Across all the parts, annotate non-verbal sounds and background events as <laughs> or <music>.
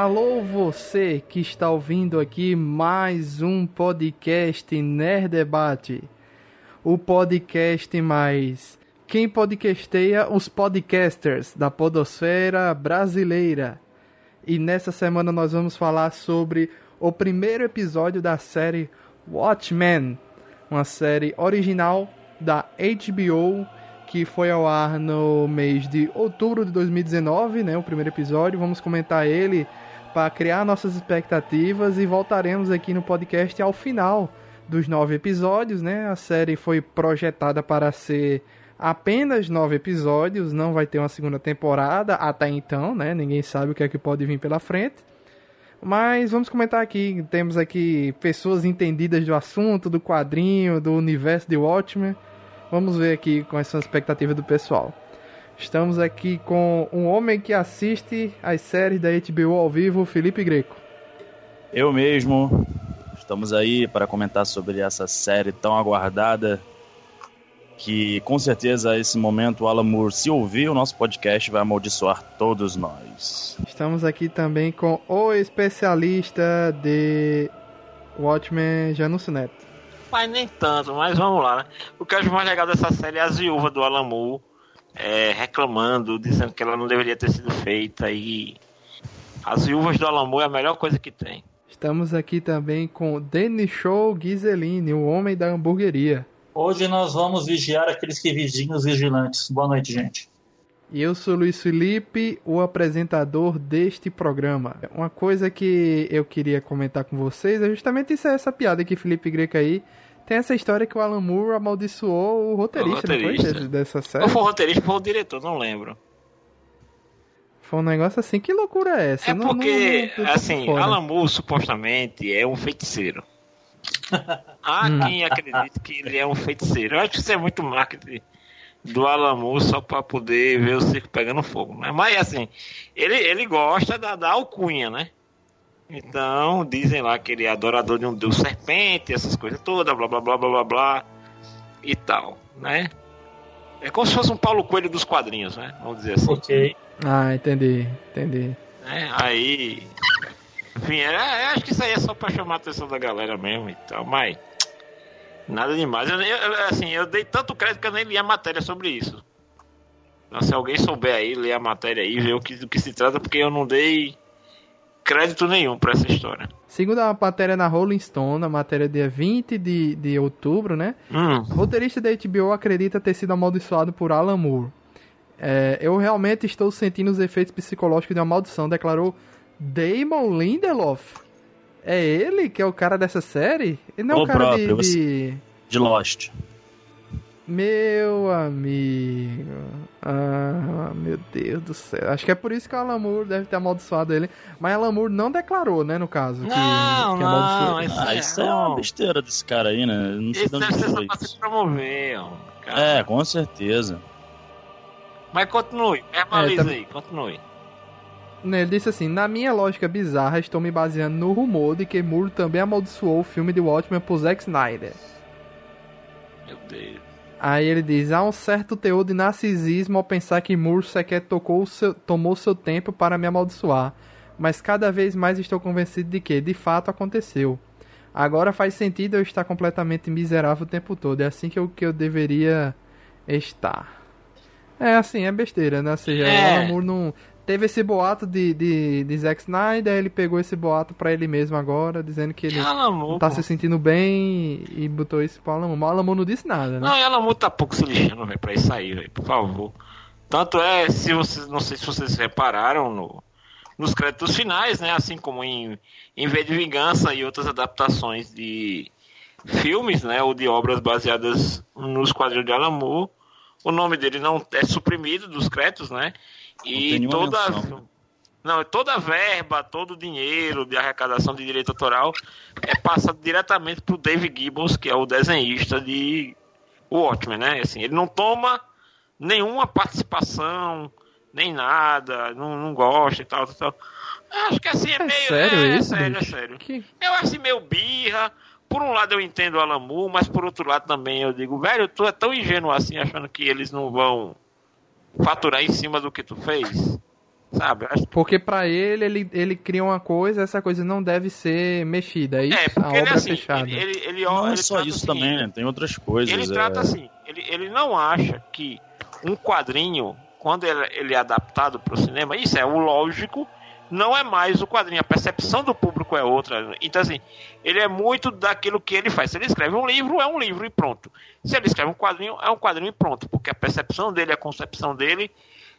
Alô você que está ouvindo aqui mais um podcast Nerd Debate. O podcast mais quem podcasteia os podcasters da podosfera brasileira. E nessa semana nós vamos falar sobre o primeiro episódio da série Watchmen, uma série original da HBO que foi ao ar no mês de outubro de 2019, né, o primeiro episódio. Vamos comentar ele para criar nossas expectativas e voltaremos aqui no podcast ao final dos nove episódios, né? A série foi projetada para ser apenas nove episódios, não vai ter uma segunda temporada até então, né? Ninguém sabe o que é que pode vir pela frente. Mas vamos comentar aqui, temos aqui pessoas entendidas do assunto, do quadrinho, do universo de Watchmen. Vamos ver aqui quais são as expectativas do pessoal. Estamos aqui com um homem que assiste as séries da HBO ao vivo, Felipe Greco. Eu mesmo. Estamos aí para comentar sobre essa série tão aguardada que com certeza esse momento o Alan Moore, se ouvir o nosso podcast, vai amaldiçoar todos nós. Estamos aqui também com o especialista de Watchmen, Janus Neto. Mas nem tanto, mas vamos lá. Né? O que eu acho mais legal dessa série é a viúva do Alan Moore é, reclamando, dizendo que ela não deveria ter sido feita e as viúvas do Alan Moore é a melhor coisa que tem. Estamos aqui também com Denis Show Ghiseline, o homem da hamburgueria. Hoje nós vamos vigiar aqueles que vigiam os vigilantes. Boa noite, gente. E eu sou Luiz Felipe, o apresentador deste programa. Uma coisa que eu queria comentar com vocês é justamente isso, essa piada que Felipe Greco aí. Tem essa história que o Alan Moore amaldiçoou o roteirista, o roteirista. Dessa série. Não foi o roteirista, foi o diretor, não lembro. Foi um negócio assim, que loucura é essa? É não, porque, não, não, assim, Alan Moore supostamente é um feiticeiro. <laughs> Há hum. quem acredite que ele é um feiticeiro. Eu acho que isso é muito marketing do Alamo só para poder ver o circo pegando fogo, né? Mas assim, ele, ele gosta da, da alcunha, né? Então, dizem lá que ele é adorador de um deus serpente, essas coisas todas, blá blá blá blá blá blá e tal, né? É como se fosse um Paulo Coelho dos quadrinhos, né? Vamos dizer assim. Ok. Ah, entendi, entendi. É, aí enfim, é, é, acho que isso aí é só pra chamar a atenção da galera mesmo e tal, mas. Nada demais. Eu, eu, assim, eu dei tanto crédito que eu nem li a matéria sobre isso. Então, se alguém souber aí, ler a matéria aí, ver o que, do que se trata, porque eu não dei crédito nenhum para essa história. Segundo a matéria na Rolling Stone, a matéria dia 20 de, de outubro, né? Hum. O roteirista da HBO acredita ter sido amaldiçoado por Alan Moore. É, eu realmente estou sentindo os efeitos psicológicos de uma maldição, declarou Damon Lindelof? É ele que é o cara dessa série? Ele não é o, o cara próprio, de, de... de Lost. Meu amigo. Ah, meu Deus do céu. Acho que é por isso que o Alan Moore deve ter amaldiçoado ele. Mas Alan Moore não declarou, né, no caso. Não, que, que não. Isso, ah, isso é, é uma besteira desse cara aí, né? Não sei isso deve ser só pra se promover. Cara. É, com certeza. Mas continue. Verbaliza é, tá... aí, continue. Ele disse assim: Na minha lógica bizarra, estou me baseando no rumor de que Moore também amaldiçoou o filme de Watchmen por Zack Snyder. Meu Deus. Aí ele diz: há um certo teor de narcisismo ao pensar que Moore sequer tocou seu, tomou seu tempo para me amaldiçoar. Mas cada vez mais estou convencido de que, de fato, aconteceu. Agora faz sentido eu estar completamente miserável o tempo todo. É assim que eu, que eu deveria estar. É assim, é besteira, né? Ou seja, é. o Moore não teve esse boato de, de, de Zack Snyder, ele pegou esse boato pra ele mesmo agora, dizendo que ele Alamo, tá pô. se sentindo bem e botou isso pro Alamo. Mas o Alamo não disse nada, né? Não, o Alamo tá pouco se lixando, velho, pra isso aí, velho, por favor. Tanto é, se vocês, não sei se vocês repararam no, nos créditos finais, né, assim como em, em V de Vingança e outras adaptações de filmes, né, ou de obras baseadas nos quadrinhos de Alamo, o nome dele não é suprimido dos créditos, né? E toda não, toda a verba, todo o dinheiro de arrecadação de direito autoral é passado diretamente para o Dave Gibbons, que é o desenhista de Watchmen, né? Assim, ele não toma nenhuma participação, nem nada, não, não gosta e tal, tal. Acho que assim é, é meio. Sério é, isso? É sério, é sério. Que... Eu acho assim meio birra. Por um lado eu entendo o Alamu, mas por outro lado também eu digo, velho, tu é tão ingênuo assim achando que eles não vão faturar em cima do que tu fez. Sabe? Acho Porque pra ele, ele, ele cria uma coisa, essa coisa não deve ser mexida, é isso? É, a porque ele, obra assim, é fechada. ele, ele, ele, Não é ele só trata isso assim, também, né? Tem outras coisas. Ele é. trata assim, ele, ele não acha que um quadrinho, quando ele, ele é adaptado para o cinema, isso é o lógico, não é mais o quadrinho, a percepção do público é outra. Então, assim, ele é muito daquilo que ele faz. Se ele escreve um livro, é um livro e pronto. Se ele escreve um quadrinho, é um quadrinho e pronto, porque a percepção dele, a concepção dele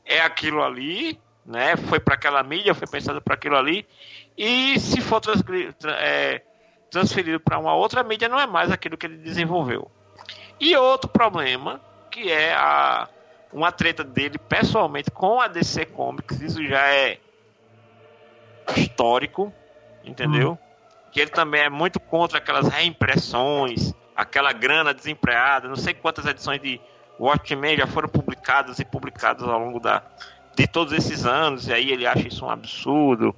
é aquilo ali, né? Foi para aquela mídia, foi pensado para aquilo ali, e se for é, transferido para uma outra mídia, não é mais aquilo que ele desenvolveu. E outro problema, que é a, uma treta dele pessoalmente com a DC Comics, isso já é histórico, entendeu? Que ele também é muito contra aquelas reimpressões, aquela grana desempregada, não sei quantas edições de Watchmen já foram publicadas e publicadas ao longo da, de todos esses anos, e aí ele acha isso um absurdo.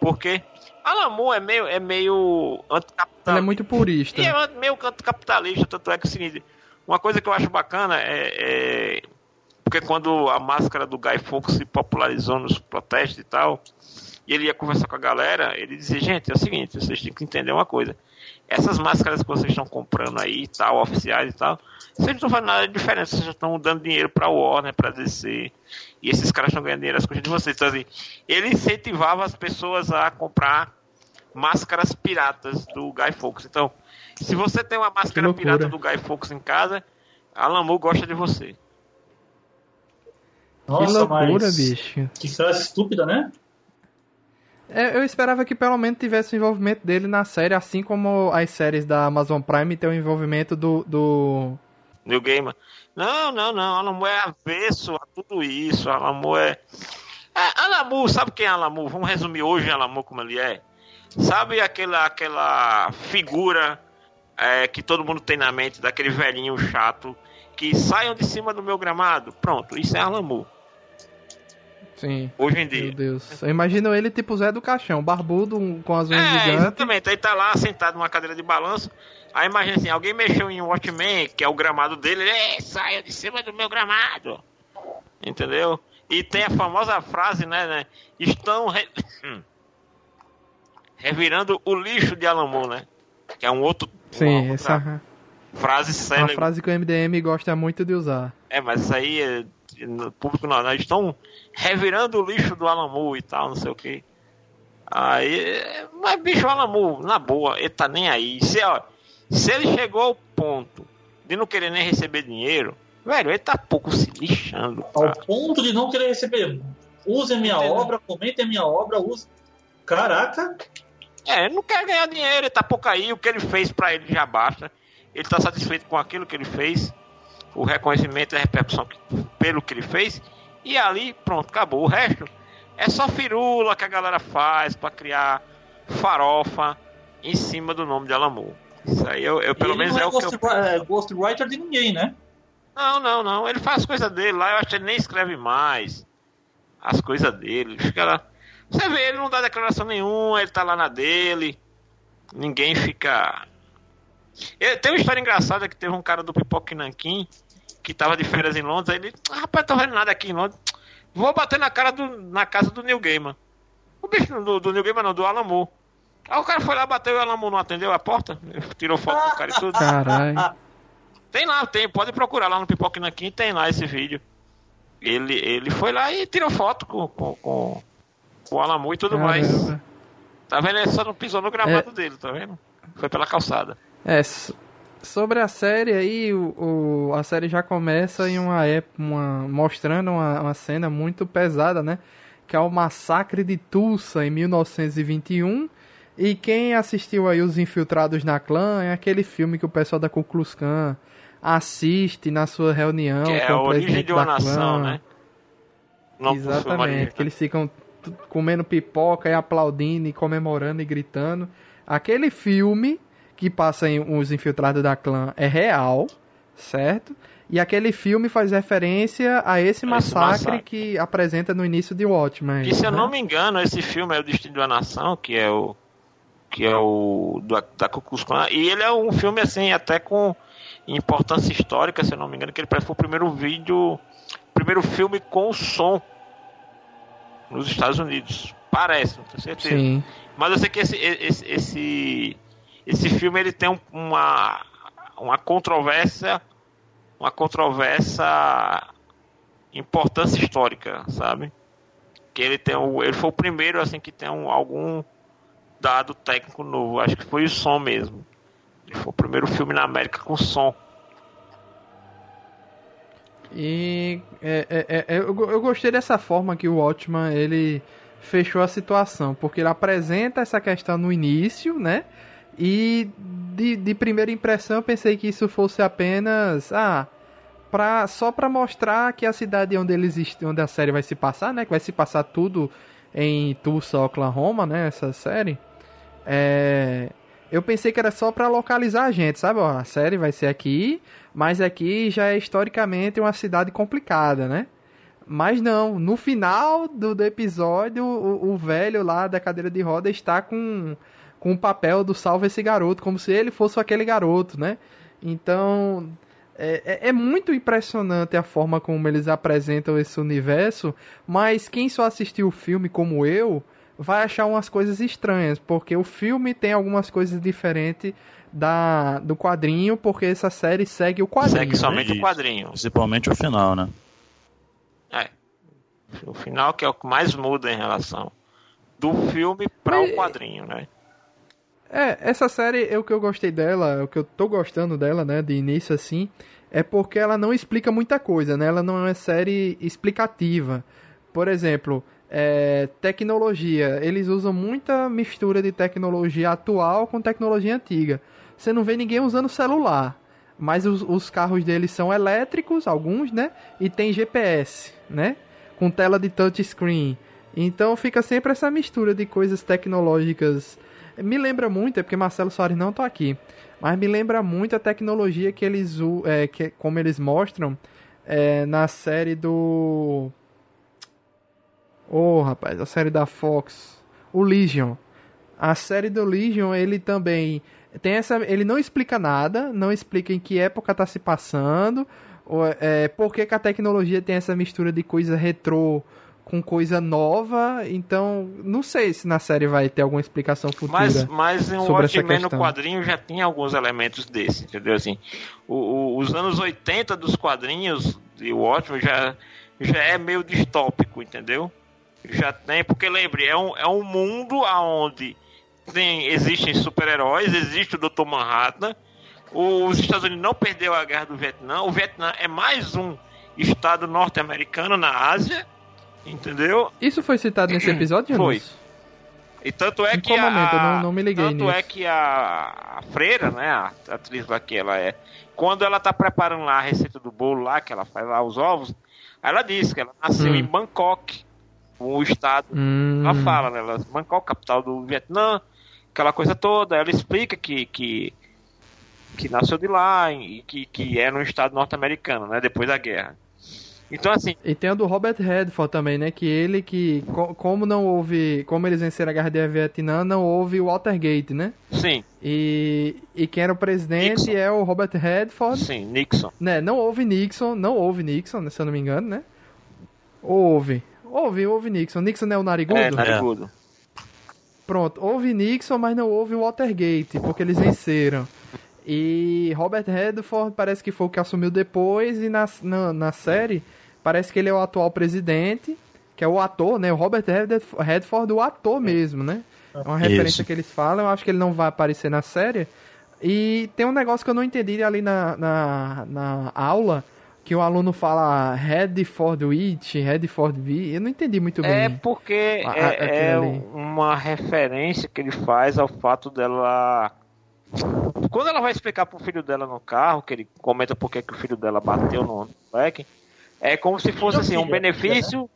Porque Alan Moore é meio, é meio anticapitalista. Ele é muito purista. E é meio canto capitalista, tanto é que é o seguinte, uma coisa que eu acho bacana é, é- porque quando a máscara do Guy Fawkes se popularizou nos protestos e tal, e ele ia conversar com a galera, ele dizia, gente, é o seguinte, vocês têm que entender uma coisa, essas máscaras que vocês estão comprando aí e tal, oficiais e tal, vocês não estão fazendo nada de diferente, vocês já estão dando dinheiro pra Warner, pra DC, e esses caras estão ganhando dinheiro às custas de vocês. Então, assim, ele incentivava as pessoas a comprar máscaras piratas do Guy Fawkes. Então, se você tem uma máscara pirata do Guy Fawkes em casa, Alan Moore gosta de você. que Nossa, loucura, mas... bicho. Que frase estúpida, né? É, eu esperava que pelo menos tivesse o envolvimento dele na série, assim como as séries da Amazon Prime tem o envolvimento do. do... New Gamer. Não, não, não. Moore é avesso a tudo isso. Moore é. é Moore, sabe quem é Moore? Vamos resumir hoje Moore como ele é. Sabe aquela, aquela figura é, que todo mundo tem na mente, daquele velhinho chato, que saiam de cima do meu gramado? Pronto, isso é Moore. Sim. Hoje em Meu dia. Deus. Eu imagino ele tipo Zé do Caixão, barbudo, um- com as unhas É, gigantes. exatamente. Aí tá lá sentado numa cadeira de balanço. Aí imagina assim, alguém mexeu em Watchmen, que é o gramado dele, ele saia de cima do meu gramado. Entendeu? E tem a famosa frase, né, né? Estão re- <coughs> revirando o lixo de Alan Moore, né? Que é um outro Sim, uma essa frase é uma célebre. frase que o MDM gosta muito de usar. É, mas isso aí é, público não, nós estão revirando o lixo do Moore e tal, não sei o que. Aí, mas bicho, o Moore, na boa, ele tá nem aí. Se, ó, se ele chegou ao ponto de não querer nem receber dinheiro, velho, ele tá pouco se lixando. Ao cara. ponto de não querer receber. Use a minha Entendeu? obra, comente a minha obra, use. Caraca, É, ele não quer ganhar dinheiro, ele tá pouco aí, o que ele fez pra ele já basta. Ele tá satisfeito com aquilo que ele fez, o reconhecimento e a repercussão que- pelo que ele fez, e ali, pronto, acabou. O resto é só firula que a galera faz pra criar farofa em cima do nome de Alamur. Isso aí, eu, eu- pelo ele menos é é o que eu... ghost, é, ghostwriter de ninguém, né? Não, não, não. Ele faz coisa dele lá, eu acho que ele nem escreve mais as coisas dele. Fica lá. Você vê, ele não dá declaração nenhuma, ele tá lá na dele. Ninguém fica. Tem uma história engraçada que teve um cara do Pipoque Nanquim que tava de férias em Londres, aí ele, ah, rapaz, tô vendo nada aqui em Londres. Vou bater na cara do, na casa do Neil Gaiman. O bicho do, do Neil Gaiman não, do Alan Moore. Aí o cara foi lá, bateu e o Alan Moore não atendeu a porta, <laughs> tirou foto do cara e tudo. Caralho. Tem lá, tem, pode procurar lá no Pipoque Nanquim, tem lá esse vídeo. Ele, ele foi lá e tirou foto com, com, com, com o Alamu e tudo mais. Caramba. Tá vendo? Ele só não pisou no gramado dele, tá vendo? Foi pela calçada. É, sobre a série aí, o, o- a série já começa em uma época, uma, mostrando uma, uma cena muito pesada, né? Que é o massacre de Tulsa em 1921. E quem assistiu aí Os Infiltrados na Clã é aquele filme que o pessoal da Ku Klux Klan assiste na sua reunião Que é a o origem de uma nação, né? Não Exatamente, que eles ficam comendo pipoca e aplaudindo e comemorando e gritando. Aquele filme que passa em Os Infiltrados da Clã é real, certo? E aquele filme faz referência a esse A esse massacre, massacre. que apresenta no início de Watchmen. Que se eu né? não me engano, esse filme é o Destino de uma Nação, que é o. Que é o. Do, da Klan. E ele é um filme, assim, até com importância histórica, se eu não me engano, que ele foi o primeiro vídeo. Primeiro filme com som nos Estados Unidos. Parece, não tenho certeza. Sim. Mas eu sei que esse, esse, esse, esse filme ele tem um- uma, uma controvérsia, uma controvérsia importância histórica, sabe? Que ele tem o, ele foi o primeiro assim que tem um, algum dado técnico novo. Acho que foi o som mesmo. Ele foi o primeiro filme na América com som. E é, é, é, eu, go- eu gostei dessa forma que o Watchman ele fechou a situação, porque ele apresenta essa questão no início, né? E de, de primeira impressão eu pensei que isso fosse apenas ah, pra, só para mostrar que a cidade onde eles onde a série vai se passar, né? Que vai se passar tudo em Tulsa, Oklahoma, né? Essa série. É, eu pensei que era só pra localizar a gente, sabe? Ó, a série vai ser aqui, mas aqui já é historicamente uma cidade complicada, né? Mas não, no final do, do episódio, o, o velho lá da cadeira de roda está com, com o papel do salve esse garoto, como se ele fosse aquele garoto, né? Então, é, é- é muito impressionante a forma como eles apresentam esse universo, mas quem só assistiu o filme como eu vai achar umas coisas estranhas, porque o filme tem algumas coisas diferentes da, do quadrinho, porque essa série segue o quadrinho. Segue somente Isso. o quadrinho. Principalmente o final, né? É. O final que é o que mais muda em relação do filme para o quadrinho, né? É, essa série, é o que eu gostei dela, o que eu tô gostando dela, né, de início assim, é porque ela não explica muita coisa, né? Ela não é uma série explicativa. Por exemplo, é, tecnologia, eles usam muita mistura de tecnologia atual com tecnologia antiga. Você não vê ninguém usando celular, mas os, os carros deles são elétricos, alguns, né? E tem GPS, né? Com tela de touchscreen. Então fica sempre essa mistura de coisas tecnológicas me lembra muito, é porque Marcelo Soares não tá aqui, mas me lembra muito a tecnologia que eles é, que, como eles mostram é, na série do. Oh, rapaz, a série da Fox, o Legion. A série do Legion, ele também tem essa, ele não explica nada, não explica em que época tá se passando, ou, é, por que, que a tecnologia tem essa mistura de coisa retrô com coisa nova, então não sei se na série vai ter alguma explicação futura. Mas, mas em sobre essa no quadrinho já tinha alguns elementos desse, entendeu? Assim, o- o- os anos 80 dos quadrinhos de Watchmen já, já é meio distópico, entendeu? Já tem, porque lembre, é um, é um mundo onde tem, existem super-heróis, existe o Dr. Manhattan, os Estados Unidos não perdeu a guerra do Vietnã, o Vietnã é mais um estado norte-americano na Ásia, entendeu? Isso foi citado nesse episódio, Foi. E tanto é Em que a, momento? Eu não- não me liguei tanto é nisso. que a, a freira, né, a atriz lá que ela é, quando ela tá preparando lá a receita do bolo lá, que ela faz lá os ovos, ela diz que ela nasceu Hum. em Bangkok, o estado. Hum, Ela fala, né, ela, Bangkok, capital do Vietnã, aquela coisa toda. Ela explica que que, que nasceu de lá e que, que é no estado norte-americano, né, depois da guerra. Então assim, E tem o do Robert Redford também, né? Que ele que. co- Como não houve. Como eles venceram a guerra do Vietnã, não houve o Watergate, né? sim, E, e quem era o presidente Nixon. é o Robert Redford. sim, Nixon. Né? Não houve Nixon, não houve Nixon, se eu não me engano, né? Houve. Houve, houve Nixon. Nixon é o narigudo? É, narigudo. Pronto, houve Nixon, mas não houve Watergate, porque eles venceram. E Robert Redford parece que foi o que assumiu depois, e na, na, na série parece que ele é o atual presidente, que é o ator, né? O Robert Redf- Redford, o ator mesmo, né? É uma referência Isso. que eles falam, eu acho que ele não vai aparecer na série. E tem um negócio que eu não entendi ali na, na, na aula, que o aluno fala Redford Witch, Redford V, eu não entendi muito bem. É porque A- a- é, é ali. uma referência que ele faz ao fato dela. Quando ela vai explicar pro filho dela no carro, que ele comenta por que que o filho dela bateu no moleque, é como se fosse assim, um filho, benefício.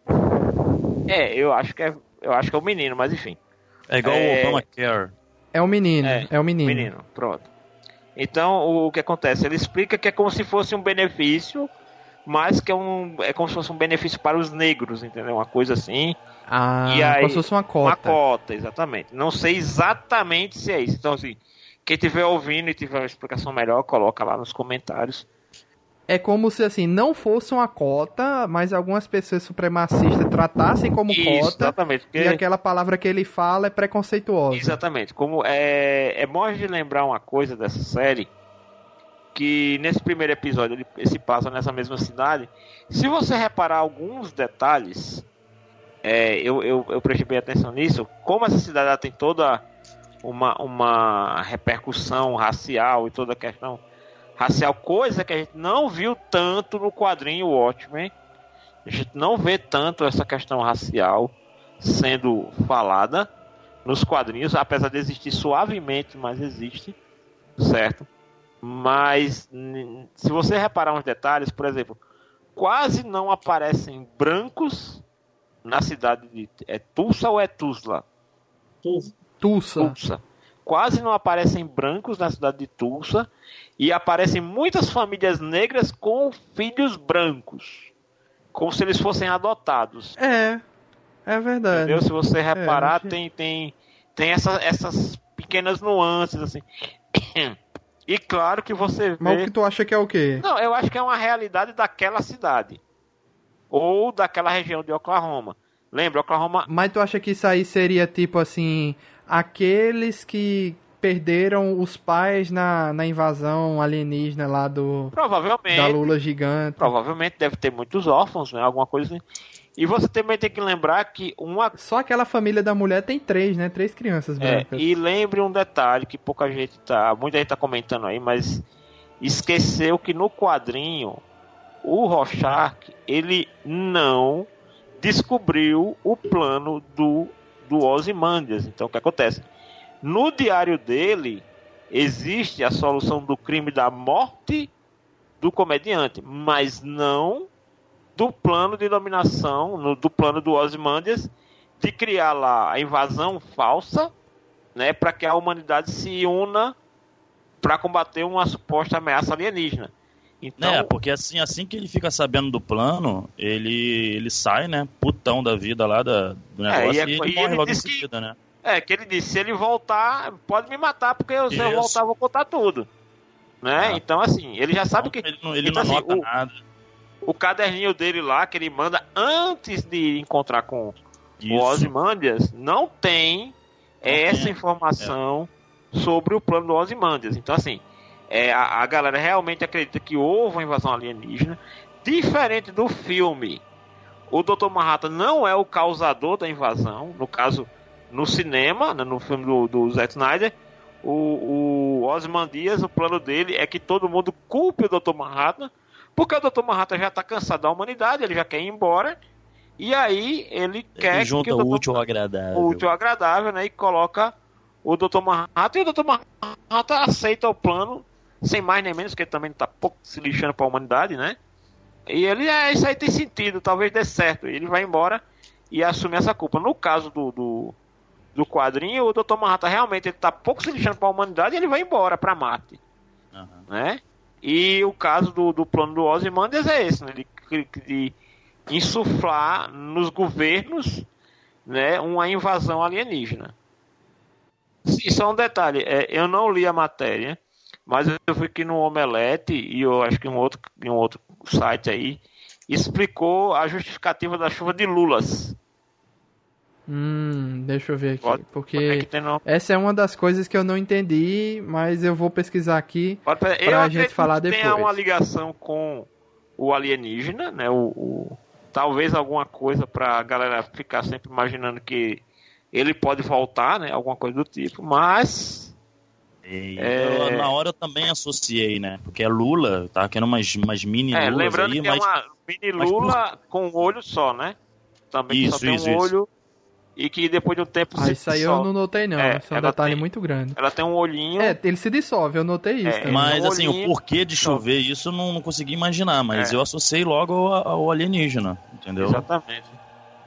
É, eu acho que é. Eu acho que é o menino, mas enfim. É igual É. o Obamacare. É o menino, é, É, o menino. Menino, pronto. Então, o que acontece? Ele explica que é como se fosse um benefício, mas que é um. É como se fosse um benefício para os negros, entendeu? Uma coisa assim. Ah, E aí, como se fosse uma cota. Uma cota, exatamente. Não sei exatamente se é isso. Então, assim, quem estiver ouvindo e tiver uma explicação melhor, coloca lá nos comentários. É como se assim não fosse uma cota, mas algumas pessoas supremacistas tratassem como Isso, cota. exatamente. Porque... E aquela palavra que ele fala é preconceituosa. Exatamente. Como é, é bom gente lembrar uma coisa dessa série, que nesse primeiro episódio ele se passa nessa mesma cidade. Se você reparar alguns detalhes, é, eu, eu, eu prestei atenção nisso, como essa cidade tem toda uma, uma repercussão racial e toda a questão racial, coisa que a gente não viu tanto no quadrinho Watchmen. A gente não vê tanto essa questão racial sendo falada nos quadrinhos, apesar de existir suavemente, mas existe, certo? Mas se você reparar uns detalhes, por exemplo, quase não aparecem brancos na cidade de é Tulsa ou é Tuzla? Tulsa. Tulsa. Quase não aparecem brancos na cidade de Tulsa e aparecem muitas famílias negras com filhos brancos, como se eles fossem adotados. É, é verdade. Entendeu? Se você reparar, É, tem, tem, tem essa, essas pequenas nuances, assim. <coughs> E claro que você Mas o vê. que tu acha que é o quê? Não, eu acho que é uma realidade daquela cidade. Ou daquela região de Oklahoma. Lembra, Oklahoma. Mas tu acha que isso aí seria tipo assim, aqueles que perderam os pais na, na invasão alienígena lá do da Provavelmente. Lula gigante? Provavelmente deve ter muitos órfãos, né? Alguma coisa assim. E você também tem que lembrar que uma. Só aquela família da mulher tem três, né? Três crianças É, e lembre um detalhe que pouca gente tá. Muita gente tá comentando aí, mas esqueceu que no quadrinho o Rorschach ele não descobriu o plano do, do Ozymandias. Então o que acontece? No diário dele existe a solução do crime da morte do comediante, mas não do plano de dominação, no- do plano do Ozymandias de criar lá a invasão falsa, né, para que a humanidade se una para combater uma suposta ameaça alienígena. Então, É, porque assim, assim que ele fica sabendo do plano, ele, ele sai, né, putão da vida lá da, do É, negócio e é- e, e ele ele morre logo em disse que- seguida, né? É, que ele disse, se ele voltar, pode me matar, porque se eu Isso. voltar, eu vou contar tudo. Né? Ah. Então, assim, ele já sabe que Ele não, ele então, não assim, anota o- nada. o caderninho dele lá, que ele manda antes de encontrar com o Isso. Ozymandias, não tem essa tem. informação sobre o plano do Ozymandias. Então, assim, é, a, a galera realmente acredita que houve uma invasão alienígena. Diferente do filme, o Dr. Manhattan não é o causador da invasão. No caso, no cinema, né, no filme do, do Zack Snyder, o, o Ozymandias, o plano dele é que todo mundo culpe o Dr. Manhattan, porque o Dr. Manhattan já está cansado da humanidade, ele já quer ir embora. E aí ele quer Ele que junta o o Dr. útil ao agradável. o útil ao agradável, né? E coloca o Dr. Manhattan e o Dr. Manhattan aceita o plano, sem mais nem menos, que ele também tá pouco se lixando pra humanidade, né? E ele, é, isso aí tem sentido, talvez dê certo. Ele vai embora e assume essa culpa. No caso do, do, do quadrinho, o Dr. Manhattan realmente ele tá pouco se lixando pra humanidade e ele vai embora pra Marte, Aham. né? E o caso do, do plano do Ozymandias é esse, né? De, de insuflar nos governos né, uma invasão alienígena. Só um detalhe, é, eu não li a matéria, mas eu vi que no Omelete e eu acho que em um outro, em um outro site aí explicou a justificativa da chuva de lulas. Hum, deixa eu ver aqui. Pode- Porque tem essa é uma das coisas que eu não entendi, mas eu vou pesquisar aqui. Pode- eu pra acredito gente falar depois. uma ligação com o alienígena, né? O, o- talvez alguma coisa pra galera ficar sempre imaginando que ele pode voltar, né? Alguma coisa do tipo, mas É. eu, na hora eu também associei, né? Porque é Lula, tá querendo umas, umas mini é, lulas lembrando aí, que mas é uma mini mas lula com um olho só, né? Também que só Isso, tem isso, um isso. olho e que depois de um tempo Ah, se isso aí eu dissolve. não notei não. É, Isso é um detalhe tem- muito grande. Ela tem um olhinho. É, ele se dissolve, eu notei isso É, também. Mas um assim, o olhinho- porquê de chover isso eu não, não consegui imaginar, mas É. eu associei logo ao, ao alienígena, entendeu? Exatamente.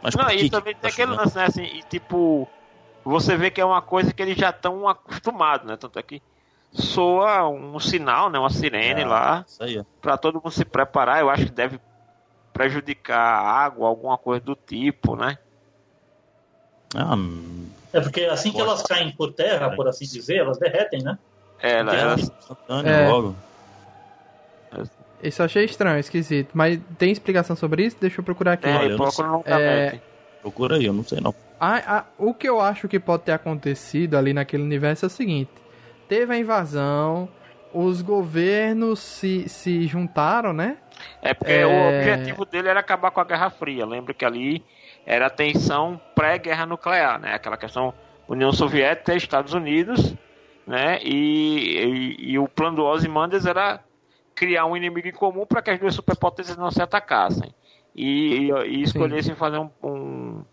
Mas Não, que e que também tá tem aquele chovendo? lance, né, assim, e tipo, você vê que é uma coisa que eles já estão acostumados, né? Tanto é que soa um sinal, né? Uma sirene É, lá, Isso aí. pra todo mundo se preparar. Eu acho que deve prejudicar a água, alguma coisa do tipo, né? Ah, É porque assim que elas caem por terra, por assim dizer, elas derretem, né? É, ela, é ela- instantâneo É. logo. Isso eu achei estranho, esquisito. Mas tem explicação sobre isso? Deixa eu procurar aqui. Não procura no É. Procura aí, eu não sei não. A- a- o que eu acho que pode ter acontecido ali naquele universo é o seguinte: teve a invasão, os governos se, se juntaram, né? É porque É. o objetivo dele era acabar com a Guerra Fria. Lembra que ali era a tensão pré-guerra nuclear, né? Aquela questão União Soviética, Estados Unidos, né? E, e, e o plano do Ozymandias era criar um inimigo em comum para que as duas superpotências não se atacassem e, e, e escolhessem fazer um, um,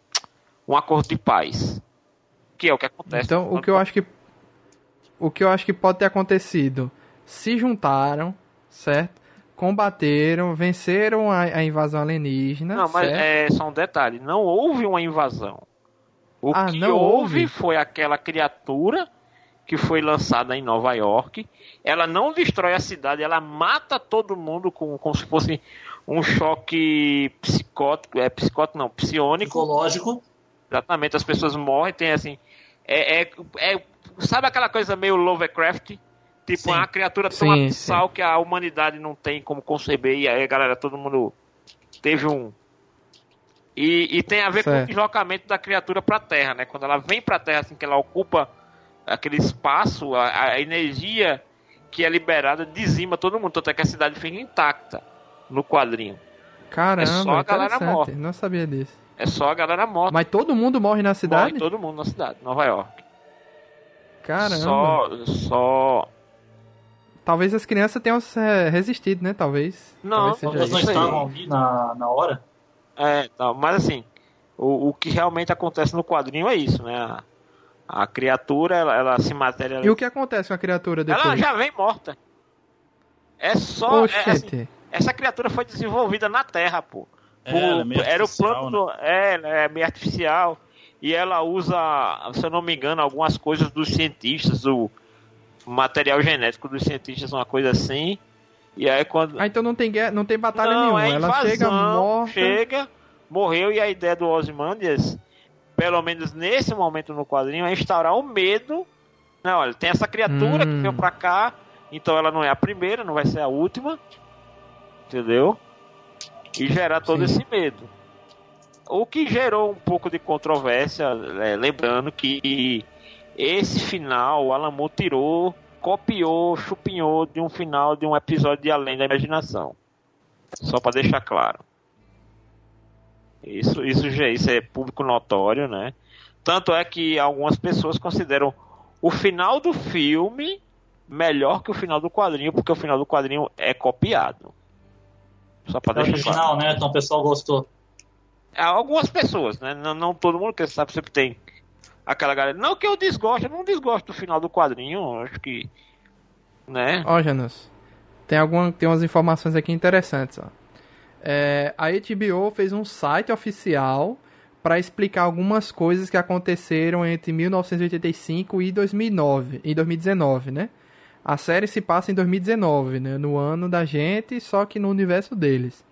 um acordo de paz, que é o que acontece. Então, o que eu acho que o que eu acho que pode ter acontecido, se juntaram, certo? Combateram, venceram a, a invasão alienígena, Não, mas certo? é só um detalhe: não houve uma invasão. O Ah, que não houve houve? foi aquela criatura que foi lançada em Nova York. Ela não destrói a cidade, ela mata todo mundo com, como se fosse um choque psicótico, é psicótico não, psionico. Psicológico. Exatamente, as pessoas morrem, tem assim. É, é, é- sabe aquela coisa meio Lovecraft? Tipo, Sim. uma criatura tão Sim, abissal que a humanidade não tem como conceber. E aí, galera, todo mundo teve um. E, e tem a ver com o Certo. deslocamento da criatura pra Terra, né? Quando ela vem pra Terra, assim, que ela ocupa aquele espaço, a, a energia que é liberada dizima todo mundo. Tanto é que a cidade fica intacta no quadrinho. Caramba, é só a galera morta. Não sabia disso. É só a galera morta. Mas todo mundo morre na cidade? Morre todo mundo na cidade, Nova York. Caramba. Só, só. Talvez as crianças tenham é, resistido, né? Talvez. Não, Talvez não estavam ali na, na hora. É, não, mas assim, o, o que realmente acontece no quadrinho é isso, né? A, a criatura, ela, ela se materializa. E o que acontece com a criatura depois? Ela já vem morta. É só. é, assim, essa criatura foi desenvolvida na Terra, pô. É, Por- ela é era o plano do. É, ela é meio artificial. E ela usa, se eu não me engano, algumas coisas dos cientistas, o material genético dos cientistas, uma coisa assim. E aí quando. Ah, então não tem, guerra, não tem batalha Não, nenhuma. é Ela invasão, chega morta. chega, morreu e a ideia do Ozymandias, pelo menos nesse momento no quadrinho, é instaurar o medo. Não, olha, tem essa criatura que Hum. veio pra cá, então ela não é a primeira, não vai ser a última, entendeu? E gerar todo Sim. esse medo. O que gerou um pouco de controvérsia, é, lembrando que esse final o Alan Moore tirou, copiou, chupinhou de um final de um episódio de Além da Imaginação. Só para deixar claro. Isso, isso, já- isso é público notório, né? Tanto é que algumas pessoas consideram o final do filme melhor que o final do quadrinho, porque o final do quadrinho é copiado. Só para É deixar claro. original, né? Então o pessoal gostou. É, Algumas pessoas, né? Não, não todo mundo, porque você sabe sempre tem aquela galera. Não que eu desgosto, eu não desgosto do final do quadrinho, eu acho que. Né? Ó, Janus, tem, alguma, tem umas informações aqui interessantes, ó. É, a HBO fez um site oficial para explicar algumas coisas que aconteceram entre 1985 e 2009, e 2019, né? A série se passa em 2019, né? No ano da gente, só que no universo deles.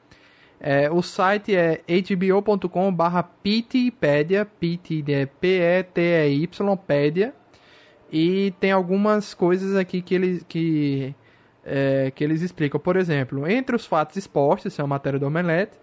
É, o site é hbo.com barra Pitpedia, Pit é P-E-T-E-Y, Pédia. E tem algumas coisas aqui que eles, que, é, que eles explicam. Por exemplo, entre os fatos expostos, isso é uma matéria do Omelete,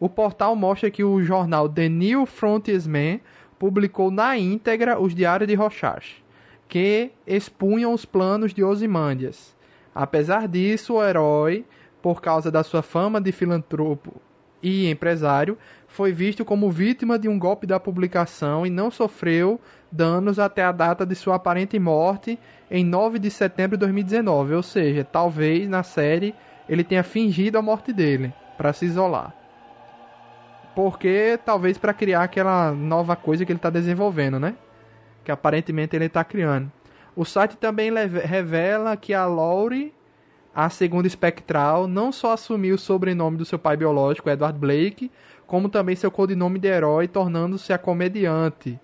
o portal mostra que o jornal The New Frontiersman publicou na íntegra os diários de Rorschach, que expunham os planos de Ozymandias. Apesar disso, o herói, por causa da sua fama de filantropo e empresário, foi visto como vítima de um golpe da publicação e não sofreu danos até a data de sua aparente morte em 9 de setembro de 2019. Ou seja, talvez na série ele tenha fingido a morte dele para se isolar. Porque talvez para criar aquela nova coisa que ele está desenvolvendo, né? Que aparentemente ele está criando. O site também revela que a Laurie, a segunda espectral, não só assumiu o sobrenome do seu pai biológico, Edward Blake, como também seu codinome de herói, tornando-se a comediante.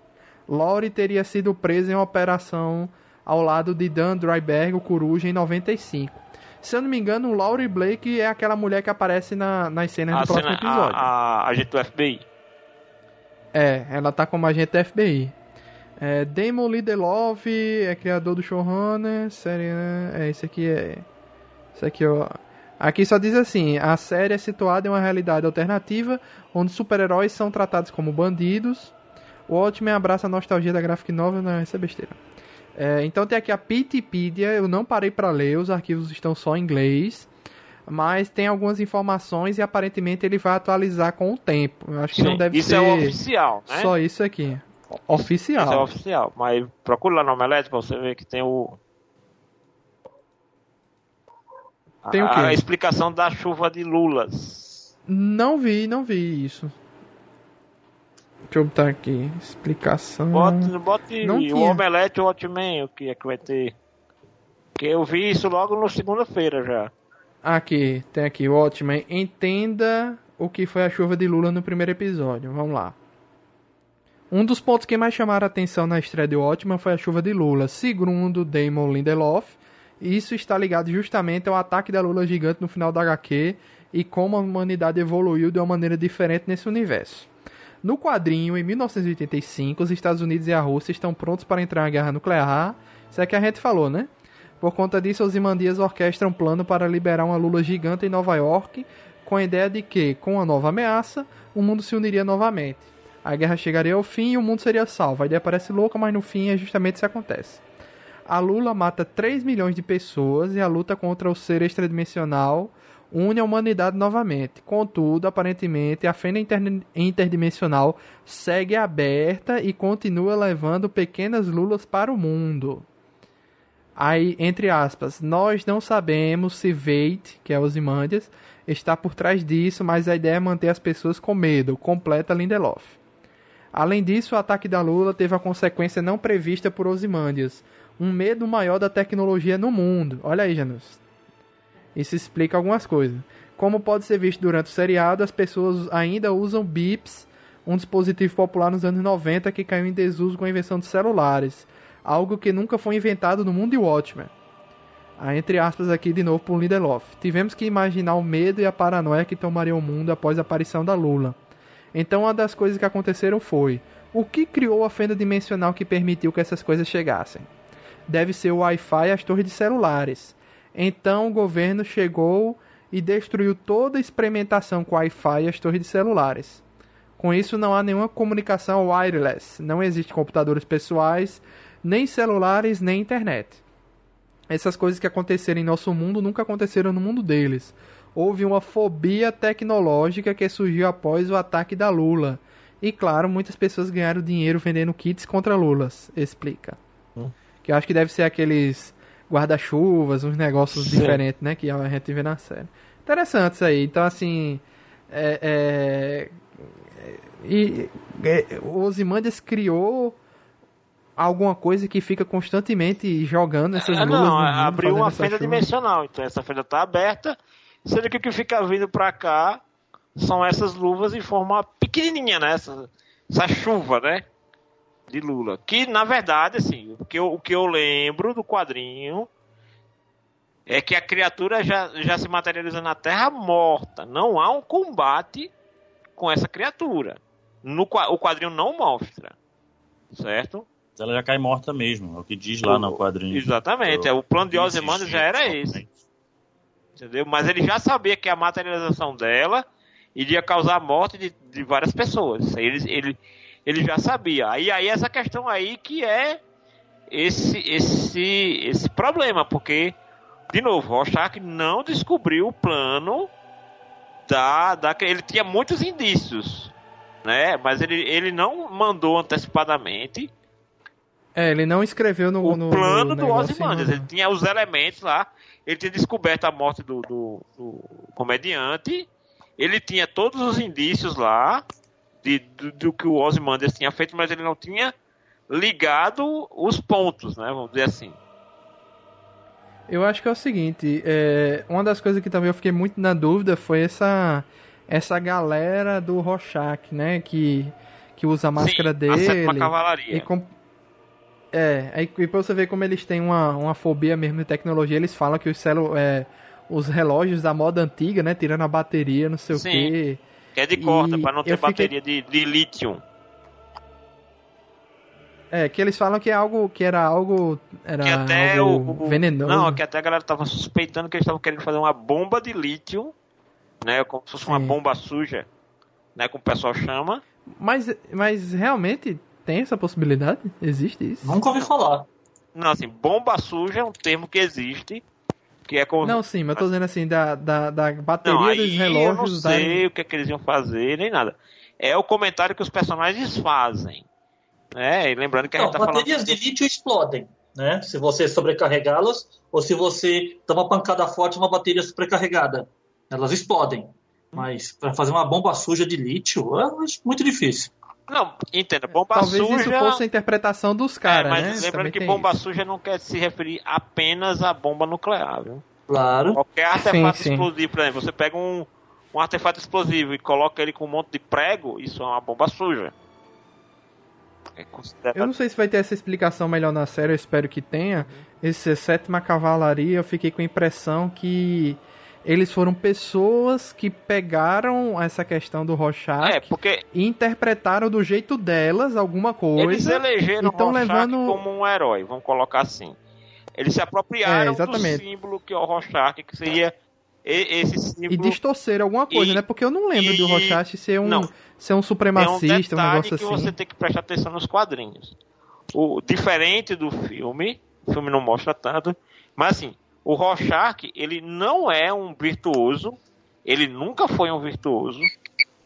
Laurie teria sido presa em uma operação ao lado de Dan Dryberg, o Coruja, em 95. Se eu não me engano, Laurie Blake é aquela mulher que aparece na, nas cenas A, do próximo cena, episódio. a, a, a gente do FBI. É, ela tá como agente da FBI. É, Damon Lindelof é criador do showrunner, série, né? É, esse aqui é... Esse aqui, ó. Aqui só diz assim: a série é situada em uma realidade alternativa onde super-heróis são tratados como bandidos. O Watchmen abraça a nostalgia da graphic novel, não, isso é besteira. É, então tem aqui a Wikipedia, eu não parei para ler, os arquivos estão só em inglês, mas tem algumas informações e aparentemente ele vai atualizar com o tempo. Eu acho que Sim, não deve isso ser é o oficial, né? só isso aqui. Oficial. Isso é oficial. Mas procura lá no Omelete pra você ver que tem o. Tem o quê? a explicação da chuva de lulas. Não vi, não vi isso. Deixa eu botar aqui. Explicação. Bote, bote. Não o tinha. Omelete ou o Hotman, o que é que vai ter. Porque eu vi isso logo no segunda-feira já. Aqui, tem aqui, o Watchmen. Entenda o que foi a chuva de Lula no primeiro episódio. Vamos lá. Um dos pontos que mais chamaram a atenção na estreia de Watchmen foi a chuva de Lula. Segundo Damon Lindelof, isso está ligado justamente ao ataque da Lula gigante no final da HQ e como a humanidade evoluiu de uma maneira diferente nesse universo. No quadrinho, em 1985, os Estados Unidos e a Rússia estão prontos para entrar em guerra nuclear. Isso é que a gente falou, né? Por conta disso, os Imandias orquestram um plano para liberar uma Lula gigante em Nova York, com a ideia de que, com a nova ameaça, o mundo se uniria novamente. A guerra chegaria ao fim e o mundo seria salvo. A ideia parece louca, mas no fim é justamente isso que acontece. A Lula mata 3 milhões de pessoas e a luta contra o ser extradimensional une a humanidade novamente. Contudo, aparentemente, a fenda interdimensional segue aberta e continua levando pequenas lulas para o mundo. Aí, entre aspas, nós não sabemos se Veit, que é Ozymandias, está por trás disso, mas a ideia é manter as pessoas com medo, completa Lindelof. Além disso, o ataque da Lula teve a consequência não prevista por Ozymandias, um medo maior da tecnologia no mundo. Olha aí, Janus. Isso explica algumas coisas. Como pode ser visto durante o seriado, as pessoas ainda usam bips, um dispositivo popular nos anos 90 que caiu em desuso com a invenção dos celulares, algo que nunca foi inventado no mundo de Watchmen. Ah, entre aspas aqui de novo por Lindelof. Tivemos que imaginar o medo e a paranoia que tomaria o mundo após a aparição da Lula. Então uma das coisas que aconteceram foi: o que criou a fenda dimensional que permitiu que essas coisas chegassem? Deve ser o Wi-Fi e as torres de celulares. Então o governo chegou e destruiu toda a experimentação com Wi-Fi e as torres de celulares. Com isso não há nenhuma comunicação wireless, não existe computadores pessoais, nem celulares, nem internet. Essas coisas que aconteceram em nosso mundo nunca aconteceram no mundo deles. Houve uma fobia tecnológica que surgiu após o ataque da Lula. E claro, muitas pessoas ganharam dinheiro vendendo kits contra Lulas, explica. Que eu acho que deve ser aqueles guarda-chuvas, uns negócios Sim. diferentes, né? Que a gente vê na série. Interessante isso aí. Então, assim. É, é, e é, o Ozymandias criou alguma coisa que fica constantemente jogando essas Ah, lulas não, mundo, abriu uma fenda chuva. dimensional, então essa fenda tá aberta, sendo que o que fica vindo pra cá são essas luvas em forma pequenininha, né? Essa, essa chuva, né? De Lula. Que, na verdade, assim, o que eu, o que eu lembro do quadrinho é que a criatura já, já se materializa na Terra morta. Não há um combate com essa criatura. No, o quadrinho não mostra. Certo? Ela já cai morta mesmo, é o que diz lá no quadrinho. Exatamente. Eu- é, o plano de Ozymandias já era esse. Entendeu? Mas ele já sabia que a materialização dela iria causar a morte de, de várias pessoas. Ele, ele, ele já sabia. Aí, aí essa questão aí que é esse, esse, esse problema, porque, de novo, Rorschach não descobriu o plano da, da. Ele tinha muitos indícios, né? Mas ele, ele não mandou antecipadamente É, ele não escreveu no, o no plano no do Ozymandias. Ele tinha os elementos lá. Ele tinha descoberto a morte do, do- do comediante. Ele tinha todos os indícios lá de, do, do que o Ozymandias tinha feito, mas ele não tinha ligado os pontos, né? Vamos dizer assim. Eu acho que é o seguinte, é, uma das coisas que também eu fiquei muito na dúvida foi essa essa galera do Rorschach, né, que que usa a máscara Sim, a dele. cavalaria. E com... É, aí e pra você ver como eles têm uma, uma fobia mesmo de tecnologia, eles falam que os celu é, os relógios da moda antiga, né, tirando a bateria, não sei Sim. o quê. Que é de corda, para não ter eu fiquei- bateria de, de lítio. É, que eles falam que é algo que era algo era que até algo o, venenoso. Não, que até a galera tava suspeitando que eles estavam querendo fazer uma bomba de lítio, né? Como se fosse uma Sim. bomba suja, né? Como o pessoal chama. Mas mas realmente tem essa possibilidade? Existe isso? Nunca ouvi falar. Não, assim, bomba suja é um termo que existe, que é como. Não, sim, mas eu tô dizendo assim da, da, da bateria Não, dos aí eu relógios não sei o que, é que eles iam fazer, nem nada. É o comentário que os personagens fazem. Né? E lembrando que a Não, gente tá falando. baterias de lítio explodem, né? Se você sobrecarregá-las ou se você dá uma pancada forte numa bateria sobrecarregada, elas explodem. Mas para fazer uma bomba suja de lítio, acho muito difícil. Não, entenda, bomba Talvez suja. isso fosse a interpretação dos É, caras, mas né? lembrando Também que bomba isso. suja não quer se referir apenas à bomba nuclear, viu? Claro. Qualquer artefato sim. explosivo, por exemplo, você pega um, um artefato explosivo e coloca ele com um monte de prego, isso é uma bomba suja. É considerado. Eu não sei se vai ter essa explicação melhor na série, eu espero que tenha. Esse sétima cavalaria, eu fiquei com a impressão que eles foram pessoas que pegaram essa questão do Rorschach É, porque e interpretaram do jeito delas alguma eles coisa. elegeram e tão Rorschach levando- como um herói, vamos colocar assim. Eles se apropriaram É, do símbolo que é o Rorschach, que seria e- esse E símbolo. distorceram alguma coisa, E- né? Porque eu não lembro e- do Rorschach ser um, não. ser um um supremacista, um, detalhe negócio que assim. você tem que prestar atenção nos quadrinhos. O diferente do filme, o filme não mostra tanto, mas assim, o Rorschach, ele não é um virtuoso, ele nunca foi um virtuoso,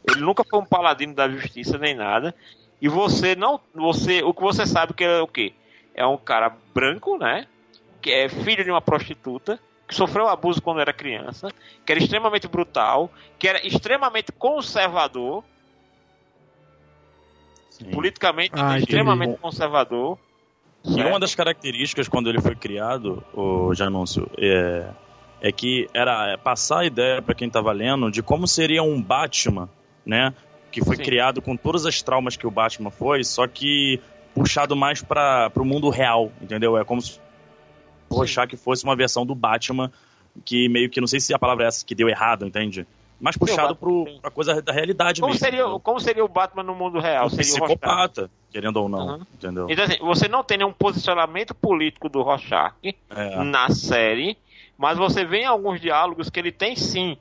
ele nunca foi um paladino da justiça nem nada. E você não, você, o que você sabe que é o quê? É um cara branco, né? Que é filho de uma prostituta, que sofreu abuso quando era criança, que era extremamente brutal, que era extremamente conservador, Sim. politicamente Ah, entendi. extremamente conservador. E uma das características quando ele foi criado, o Janúncio, é, é que era é, passar a ideia para quem estava lendo de como seria um Batman, né? Que foi Sim. criado com todas as traumas que o Batman foi, só que puxado mais para o mundo real, entendeu? É como se o Rorschach fosse uma versão do Batman que meio que, não sei se a palavra é essa, que deu errado, entende? Mas puxado pro, pra coisa da realidade Como mesmo. seria, como seria o Batman no mundo real? um Seria o psicopata, querendo ou não, Uhum. entendeu? Então, assim, você não tem nenhum posicionamento político do Rorschach É. na série, mas você vê em alguns diálogos que ele tem sim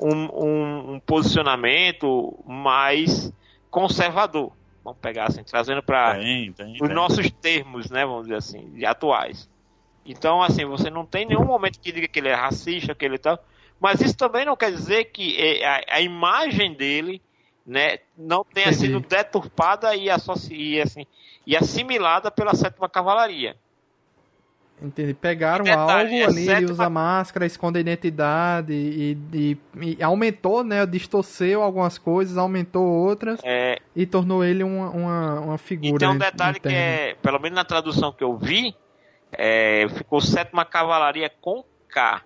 um, um- um posicionamento mais conservador. Vamos pegar assim, trazendo para os nossos termos, né, vamos dizer assim, de atuais. Então, assim, você não tem nenhum momento que diga que ele é racista, que ele tal, mas isso também não quer dizer que eh, a, a imagem dele, né, não tenha Entendi. sido deturpada e, associ, e, assim, e assimilada pela sétima cavalaria. Entendi. Pegaram E detalhe, algo ali, exceto ele usa máscara, esconde a identidade e, e- e aumentou, né? Distorceu algumas coisas, aumentou outras É, e tornou ele uma, uma, uma e figura. tem um detalhe que é, pelo menos na tradução que eu vi, é, ficou sétima cavalaria com K.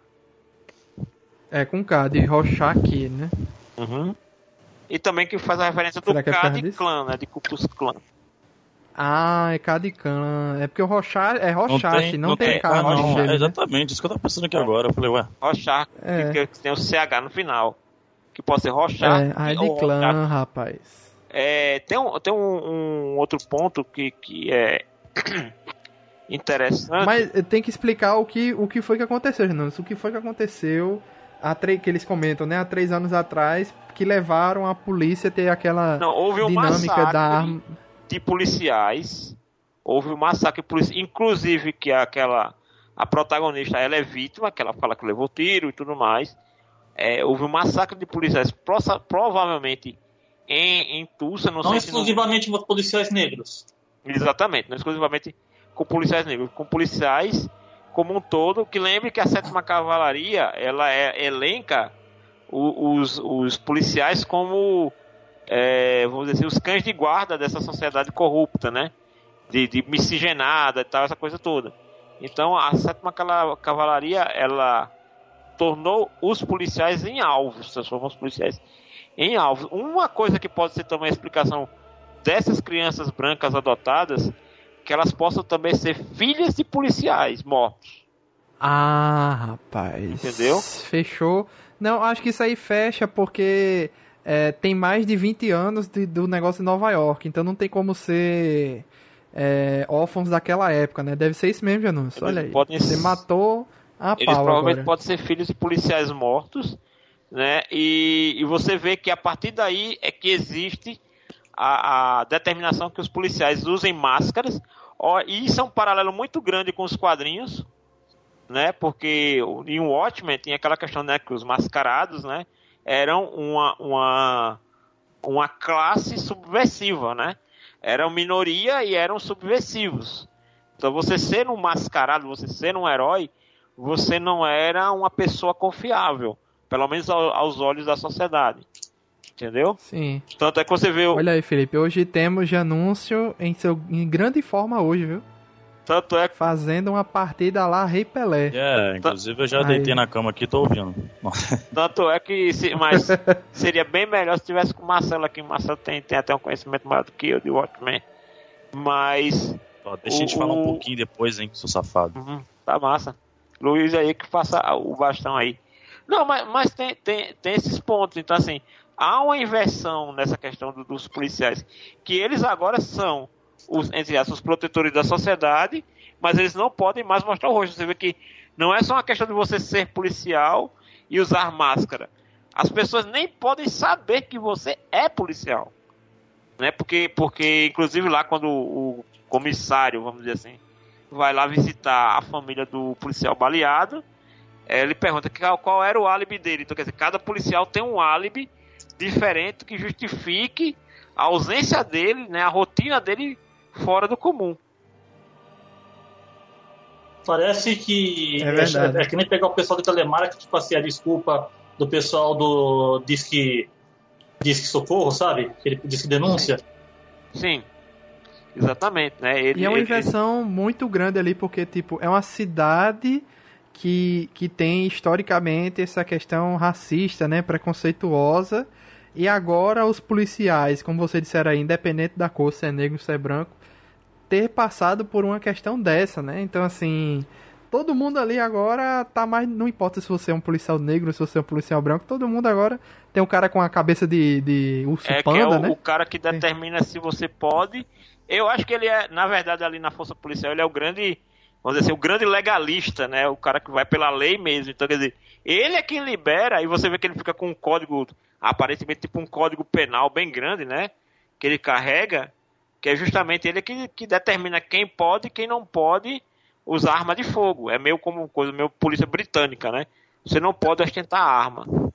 É, com K, de Rorschach, né? Uhum. E também que faz a referência do Será é K causa de clã, né, de Klux Klan. Ah, é K de clã. É porque o Rorschach é Rorschach, não, tem, K ah, no não, é né? exatamente, isso que eu tava pensando aqui agora. Eu falei, ué, Rorschach, É. que, tem o CH no final. Que pode ser Rorschach É, ah, é de ou clã, rapaz. É, tem um, tem um, um outro ponto que, que é <clears throat> interessante. Mas tem que explicar o que, o que foi que aconteceu, Renan. O que foi que aconteceu há três, que eles comentam, né? Há três anos atrás, que levaram a polícia a ter aquela Não, houve um dinâmica massacre da arma. de policiais. Houve um massacre policial. Inclusive que aquela. A protagonista ela é vítima, que ela fala que levou tiro e tudo mais. É, houve um massacre de policiais, provavelmente em, em Tulsa, não, Não sei exclusivamente com policiais negros. Exatamente, não exclusivamente com policiais negros, com policiais como um todo, que lembre que a sétima cavalaria ela é, elenca os, os policiais como é, vamos dizer assim, os cães de guarda dessa sociedade corrupta, né? De, de miscigenada e tal, essa coisa toda. Então a sétima cavalaria ela tornou os policiais em alvos, transformou os policiais em alvos. Uma coisa que pode ser também a explicação dessas crianças brancas adotadas, que elas possam também ser filhas de policiais mortos. Ah, rapaz. Entendeu? Fechou. Não, acho que isso aí fecha porque é, tem mais de 20 anos de- do negócio de Nova York, então não tem como ser é, órfãos daquela época, né? Deve ser isso mesmo, Janus. Olha aí. podem Você matou a Eles pau provavelmente agora. podem ser filhos de policiais mortos, né? E, e você vê que a partir daí é que existe a, a determinação que os policiais usem máscaras. E isso é um paralelo muito grande com os quadrinhos, né? Porque em Watchmen tinha aquela questão, né, que os mascarados, né, eram uma, uma, uma classe subversiva, né? Eram minoria e eram subversivos. Então você ser um mascarado, você ser um herói, você não era uma pessoa confiável, pelo menos ao- aos olhos da sociedade. Entendeu? Sim. Tanto é que você vê, o- Olha aí, Felipe. Hoje temos anúncio em, seu, em grande forma hoje, viu? tanto é que Fazendo uma partida lá Rei Pelé. É, inclusive eu já Aí. deitei na cama aqui e tô ouvindo. Tanto é que. se- mas <laughs> seria bem melhor se tivesse com o Marcelo aqui. O Marcelo tem, tem até um conhecimento maior do que eu de Watchmen. Mas. Ó, deixa a gente O- falar um o- pouquinho depois, hein, seu safado. uhum, tá massa. Luiz aí que faça o bastão aí. Não, mas, mas tem, tem, tem esses pontos. Então, assim, há uma inversão nessa questão do- dos policiais. Que eles agora são, os, entre aspas, os protetores da sociedade, mas eles não podem mais mostrar o rosto. Você vê que não é só uma questão de você ser policial e usar máscara. As pessoas nem podem saber que você é policial. Né? Porque, porque, inclusive, lá quando o comissário, vamos dizer assim, vai lá visitar a família do policial baleado, eh, ele pergunta qual, era o álibi dele. Então, quer dizer, cada policial tem um álibi diferente que justifique a ausência dele, né, a rotina dele fora do comum. Parece que É verdade. é, que nem pegar o pessoal do telemarketing, tipo assim, a desculpa do pessoal do Disque, Disque Socorro, sabe? Aquele Disque Denúncia. Sim, exatamente, né? Ele, E é uma ele- inversão muito grande ali, porque, tipo, é uma cidade que, que tem historicamente essa questão racista, né? Preconceituosa. E agora os policiais, como você disser aí, independente da cor, se é negro, se é branco, ter passado por uma questão dessa, né? Então, assim, todo mundo ali agora tá mais. Não importa se você é um policial negro, se você é um policial branco, todo mundo agora tem um cara com a cabeça de, de urso é que panda, é o, né? o cara que determina se você pode. Eu acho que ele é, na verdade, ali na força policial, ele é o grande, vamos dizer assim, o grande legalista, né? O cara que vai pela lei mesmo. Então, quer dizer, ele é quem libera, e você vê que ele fica com um código, aparentemente tipo um código penal bem grande, né? Que ele carrega, que é justamente ele que, que determina quem pode e quem não pode usar arma de fogo. É meio como coisa, meio polícia britânica, né? Você não pode ostentar arma.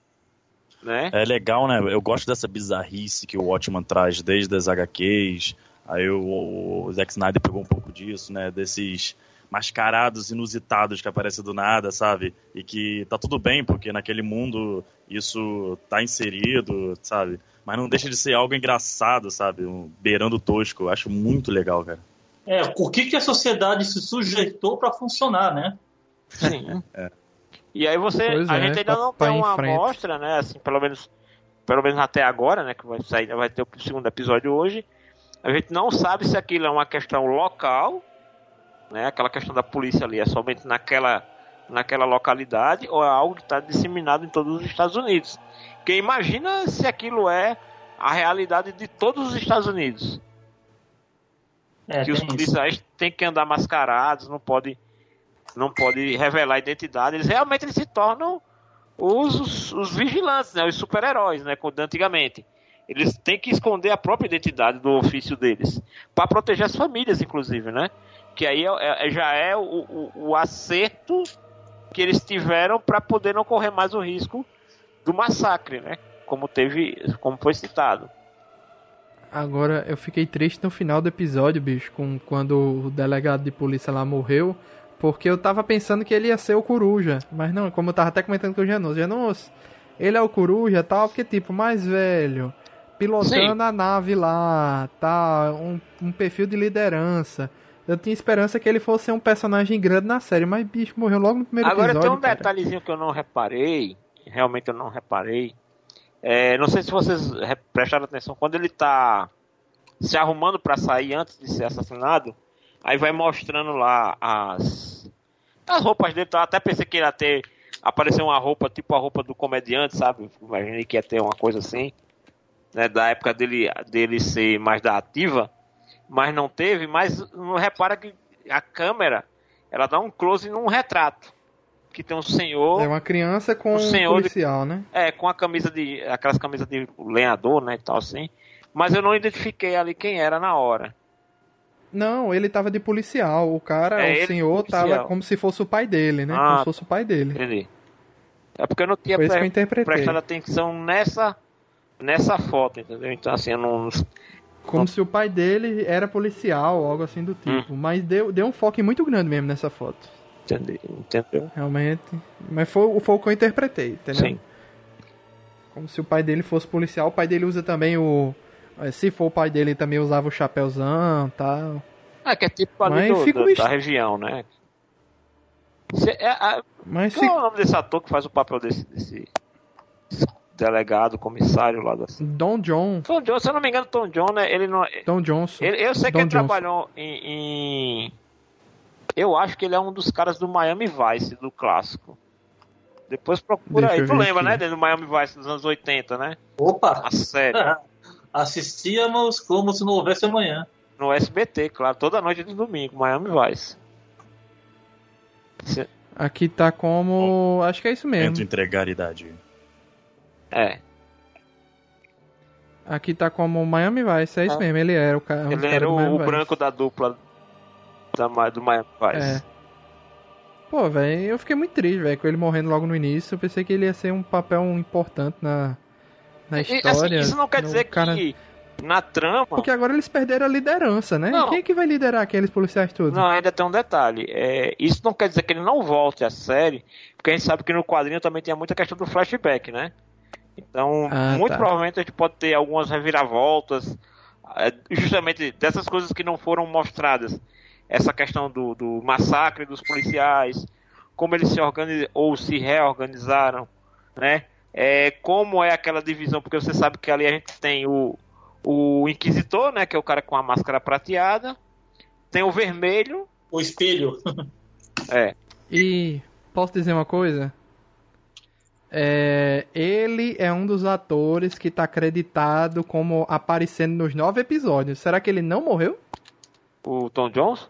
Né? É legal, né? Eu gosto dessa bizarrice que o Watchman traz desde as HQs. Aí o, o Zack Snyder pegou um pouco disso, né? Desses mascarados inusitados que aparecem do nada, sabe? E que tá tudo bem, porque naquele mundo isso tá inserido, sabe? Mas não deixa de ser algo engraçado, sabe? Um, beirando tosco. Eu acho muito legal, cara. É, o que, que a sociedade se sujeitou para funcionar, né? Sim. <laughs> E aí você, Pois a é, gente ainda não pra- tem uma frente. amostra, né? Assim, pelo menos, pelo menos até agora, né? Que vai sair, vai ter o segundo episódio hoje. A gente não sabe se aquilo é uma questão local, né? Aquela questão da polícia ali é somente naquela, naquela localidade ou é algo que está disseminado em todos os Estados Unidos. Porque imagina se aquilo é a realidade de todos os Estados Unidos. É, que os isso. policiais têm que andar mascarados, não pode, não pode revelar identidade. Eles realmente eles se tornam os, os, os vigilantes, né? Os super-heróis, né? Como antigamente. Eles têm que esconder a própria identidade do ofício deles. para proteger as famílias, inclusive, né? Que aí é- é- já é o, o, o acerto que eles tiveram para poder não correr mais o risco do massacre, né? Como teve, como foi citado. Agora, eu fiquei triste no final do episódio, bicho, com quando o delegado de polícia lá morreu, porque eu tava pensando que ele ia ser o Coruja, mas não, como eu tava até comentando com o Janus, Janus, ele é o Coruja e tal, porque tipo, mais velho, pilotando a nave lá, tá, um, um perfil de liderança. Eu tinha esperança que ele fosse um personagem grande na série, mas bicho, morreu logo no primeiro Agora episódio. tem um cara. detalhezinho que eu não reparei, realmente eu não reparei. É, não sei se vocês re- prestaram atenção, quando ele tá se arrumando pra sair antes de ser assassinado, aí vai mostrando lá as, as roupas dele. Eu até pensei que ia ter aparecer uma roupa, tipo a roupa do comediante, sabe? Imaginei que ia ter uma coisa assim, né, da época dele, dele ser mais da ativa. Mas não teve, mas não repara que a câmera ela dá um close num retrato que tem um senhor É uma criança com um senhor de- policial, né? é com a camisa de aquelas camisas de lenhador, né, e tal assim. Mas eu não identifiquei ali quem era na hora. Não, ele tava de policial. O cara, É, o senhor, policial. tava como se fosse o pai dele, né? Ah. Como se fosse o pai dele. Entendi. É porque eu não tinha pre- prestado atenção nessa nessa foto, entendeu? Então assim, eu não Como se o pai dele era policial, algo assim do Hum. tipo. Mas deu, deu um foco muito grande mesmo nessa foto. entendi, entendeu? Realmente. Mas foi, foi o que eu interpretei, entendeu? Sim. Como se o pai dele fosse policial. O pai dele usa também o. eh, Se for o pai dele, também usava o chapéuzão e tal. É que é tipo ali Mas do- fica da, região, né? Cê- é, a- Mas qual é o nome desse ator que faz o papel desse, desse delegado, comissário lá da. Don John. Tom John, se eu não me engano, Tom John, né? Ele não. Don Johnson. Ele, eu sei que Don ele Johnson. trabalhou em, em- Eu acho que ele é um dos caras do Miami Vice, do clássico. Depois procura Deixa aí. Tu lembra, aqui. né? Do Miami Vice dos anos 80, né? Opa! A série. <laughs> Assistíamos como se não houvesse amanhã. No SBT, claro. Toda noite de domingo, Miami Vice. Aqui tá como. Acho que é isso mesmo. Tento entregar a idade. É. Aqui tá como Miami Vice, é isso Ah. mesmo. Ele era o cara. Ele era o, branco da dupla da, do Miami Vice. É. Pô, velho, eu fiquei muito triste, velho, com ele morrendo logo no início. Eu pensei que ele ia ser um papel importante na, na E, assim, história. isso não quer dizer cara- que na trama. Porque agora eles perderam a liderança, né? Não. Quem é que vai liderar aqueles policiais todos? Não, ainda tem um detalhe. É, isso não quer dizer que ele não volte à série, porque a gente sabe que no quadrinho também tem muita questão do flashback, né? Então, Ah, muito tá. provavelmente a gente pode ter algumas reviravoltas, é, justamente dessas coisas que não foram mostradas. Essa questão do, do massacre dos policiais, como eles se organizam ou se reorganizaram, né? É, como é aquela divisão, porque você sabe que ali a gente tem o, o Inquisitor, né? Que é o cara com a máscara prateada. Tem o vermelho, O espelho. é, E posso dizer uma coisa? É, ele é um dos atores que tá acreditado como aparecendo nos nove episódios. Será que ele não morreu? o Tom Jones.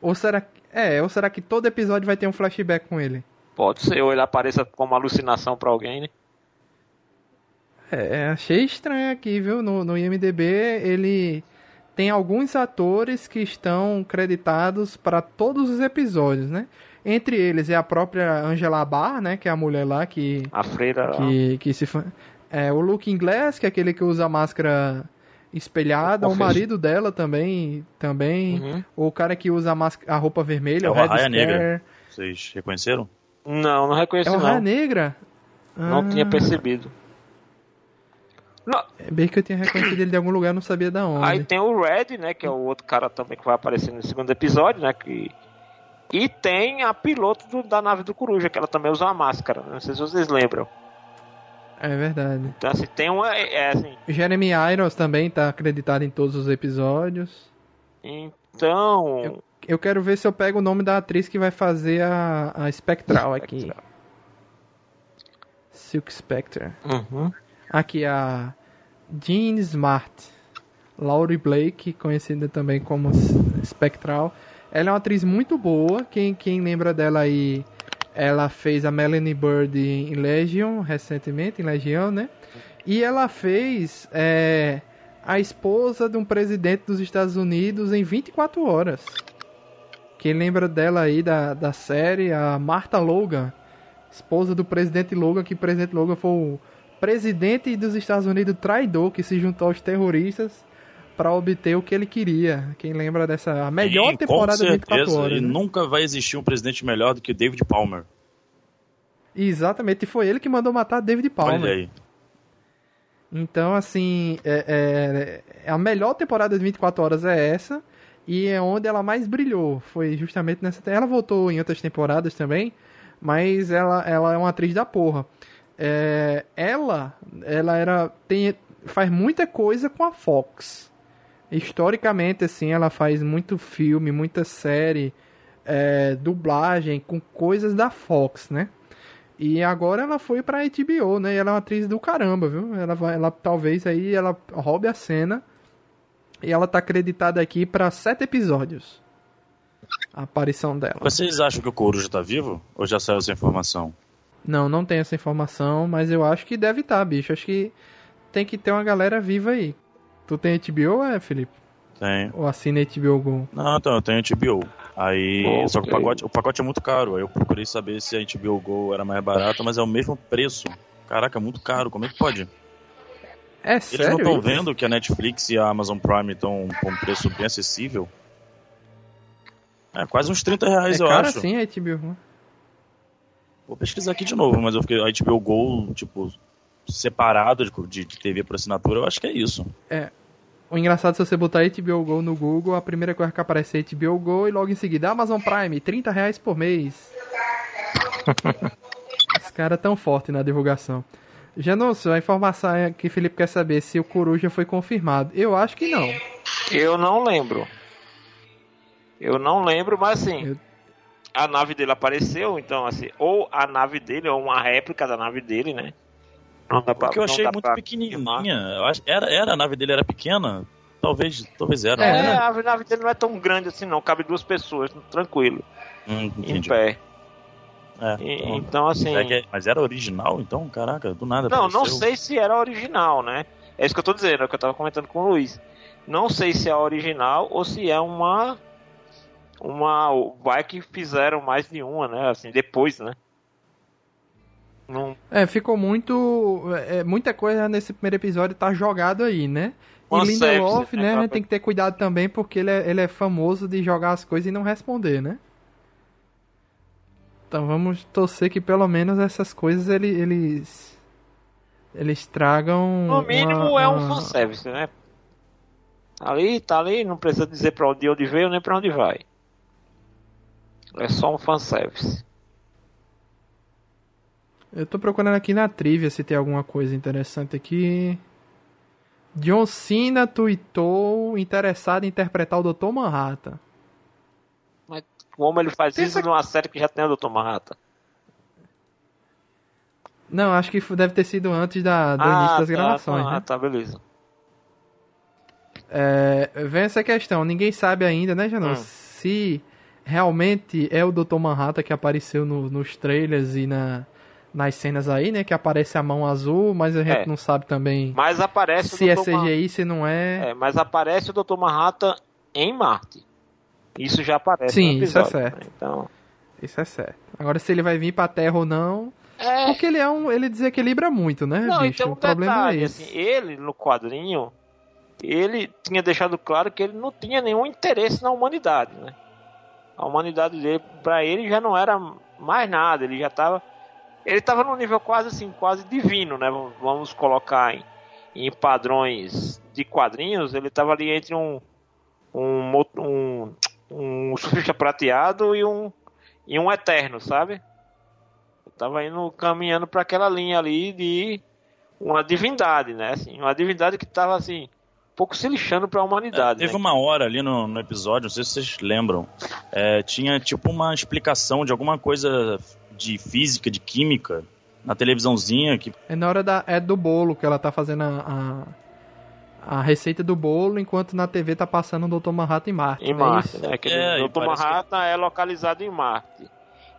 Ou será é, ou será que todo episódio vai ter um flashback com ele? Pode ser, ou ele apareça como alucinação pra alguém, né? É, achei estranho aqui, viu? No, no IMDB ele tem alguns atores que estão creditados para todos os episódios, né? Entre eles é a própria Angela Barr, né? Que é a mulher lá que A freira. lá. que, que se fa- é o Luke Inglês, que é aquele que usa a máscara espelhada, o Confesso. marido dela também, também, Uhum. o cara que usa a, máscara, a roupa vermelha, É o o Red Scare. Negra. Vocês reconheceram? Não, não reconheci É o não. Raia Negra? Não Ah, tinha percebido. Não, É bem que eu tinha reconhecido ele de algum lugar, não sabia da onde. aí tem o Red, né? Que é o outro cara também que vai aparecer no segundo episódio, né? Que... E tem a piloto do- da nave do Coruja, que ela também usa uma máscara. Não sei se vocês lembram. É verdade. Então, assim, tem uma. É, é, assim. Jeremy Irons também tá acreditado em todos os episódios. Então. Eu quero ver se eu pego o nome da atriz que vai fazer a, a Spectral aqui. Spectral. Silk Spectre. Uhum. Aqui a Jean Smart. Laurie Blake, conhecida também como Spectral. Ela é uma atriz muito boa. Quem, quem lembra dela aí, ela fez a Melanie Bird em Legion, recentemente, em Legião, né? E ela fez é, a esposa de um presidente dos Estados Unidos em 24 horas. Quem lembra dela aí da, da série, a Martha Logan, esposa do presidente Logan, que o presidente Logan foi o presidente dos Estados Unidos traidor que se juntou aos terroristas para obter o que ele queria. Quem lembra dessa a melhor Sim, temporada com de 24 certeza, horas? E né? nunca vai existir um presidente melhor do que David Palmer. Exatamente, e foi ele que mandou matar David Palmer. Olha aí. Então, assim, é, é- a melhor temporada de 24 horas é essa. E é onde ela mais brilhou. Foi justamente nessa. Ela voltou em outras temporadas também. Mas ela, ela é uma atriz da porra. É, ela, ela era. Tem, faz muita coisa com a Fox. Historicamente, assim, ela faz muito filme, muita série, é, dublagem com coisas da Fox, né? E agora ela foi pra HBO, né? E ela é uma atriz do caramba, viu? Ela vai, ela talvez aí ela roube a cena E ela tá acreditada aqui pra sete episódios. A aparição dela. Vocês acham que o Coruja tá vivo? Ou já saiu essa informação? Não, não tem essa informação, mas eu acho que deve estar, tá, bicho. Acho que tem que ter uma galera viva aí. Tu tem HBO, é, Felipe? Tem. Ou assina HBO Go? Não, então, eu tenho HBO. Aí, okay. só que o pacote, o pacote é muito caro. Aí eu procurei saber se a HBO Go era mais barata, mas é o mesmo preço. Caraca, muito caro. Como é que pode? É Eles sério? não estão vendo que a Netflix e a Amazon Prime estão com um preço bem acessível? É quase uns 30 reais, é eu cara acho. sim a HBO. Vou pesquisar aqui de novo, mas eu fiquei. A HBO Go, tipo, separado de, de TV por assinatura, eu acho que é isso. É. O engraçado é se você botar HBO Go no Google, a primeira coisa que aparece é HBO Go e logo em seguida Amazon Prime, 30 reais por mês. <laughs> Os caras tão fortes na divulgação. Janus, a informação é que Felipe quer saber se o Coruja foi confirmado. Eu acho que não. Eu não lembro. Eu não lembro, mas assim, eu... a nave dele apareceu, então assim, ou a nave dele, ou uma réplica da nave dele, né? Não dá pra, Porque eu achei muito pequenininha. Eu acho, era, era, a nave dele era pequena? Talvez, talvez era. É, né? a nave dele não é tão grande assim não, cabe duas pessoas, tranquilo. Hum, em pé. É, então, então, assim. É, mas era original, então? Caraca, do nada. Não, apareceu. não sei se era original, né? É isso que eu tô dizendo, é o que eu tava comentando com o Luiz. Não sei se é original ou se é uma. Uma. Vai que fizeram mais de uma, né? Assim, depois, né? Não... É, ficou muito. É, muita coisa nesse primeiro episódio tá jogado aí, né? e Lindelof, né, né, tem que ter cuidado também porque ele é, ele é famoso de jogar as coisas e não responder, né? Então vamos torcer que pelo menos essas coisas ele, eles. Eles tragam. No mínimo uma, é um uma... fanservice, né? Ali, tá ali, não precisa dizer pra onde, onde veio nem pra onde vai. É só um fanservice. Eu tô procurando aqui na trivia se tem alguma coisa interessante aqui. John Cena tweetou interessado em interpretar o Dr. Manhattan. Mas como ele faz Pensa... isso numa série que já tem o Dr. Manhattan? Não, acho que deve ter sido antes da, do ah, início das tá, gravações. Tá, né? Ah, tá, beleza. É, vem essa questão, ninguém sabe ainda, né, Janão? Hum. Se realmente é o Dr. Manhattan que apareceu no, nos trailers e na, nas cenas aí, né? Que aparece a mão azul, mas a gente é. não sabe também mas aparece se é CGI, se não é. é. Mas aparece o Dr. Manhattan em Marte. Isso já aparece Sim, episódio, isso é certo. Né? Então... Isso é certo. Agora, se ele vai vir pra Terra ou não... É... Porque ele é um... Ele desequilibra muito, né, não, bicho? Então, o problema detalhe, é esse. Assim, ele, no quadrinho, ele tinha deixado claro que ele não tinha nenhum interesse na humanidade, né? A humanidade dele, pra ele, já não era mais nada. Ele já tava ele estava num nível quase assim, quase divino, né? Vamos colocar em, em padrões de quadrinhos. Ele estava ali entre um um, um, um surfista prateado e um e um eterno, sabe? Tava indo caminhando para aquela linha ali de uma divindade, né? Assim, uma divindade que estava assim um pouco se lixando para a humanidade. É, teve né? uma hora ali no, no, episódio, não sei se vocês lembram, é, tinha tipo uma explicação de alguma coisa de física, de química, na televisãozinha. Que... É na hora da, é do bolo que ela tá fazendo a, a, a receita do bolo, enquanto na TV tá passando o Dr. Manhattan em Marte. Em é Marte, né? Aquele é, Dr. Manhattan que... é localizado em Marte.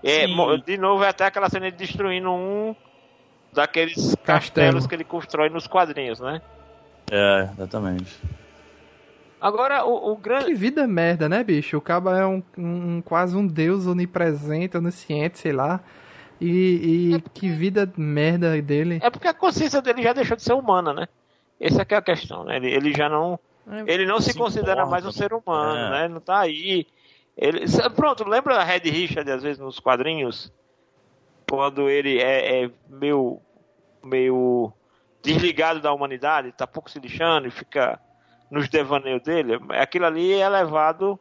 É, de novo, é até aquela cena de destruindo um daqueles Castelo. castelos que ele constrói nos quadrinhos, né? É, exatamente. Agora, o, o grande. Que vida merda, né, bicho? O cabo é um, um, quase um deus onipresente, onisciente, sei lá. E, e é porque... que vida merda dele. É porque a consciência dele já deixou de ser humana, né? Essa é, é a questão, né? Ele, ele já não. É, ele não se, se considera importa, mais um ser humano, é. né? Ele não tá aí. Ele, pronto, lembra a Red Richard, às vezes, nos quadrinhos? Quando ele é, é meio, meio desligado da humanidade, tá pouco se lixando e fica nos devaneios dele, aquilo ali é levado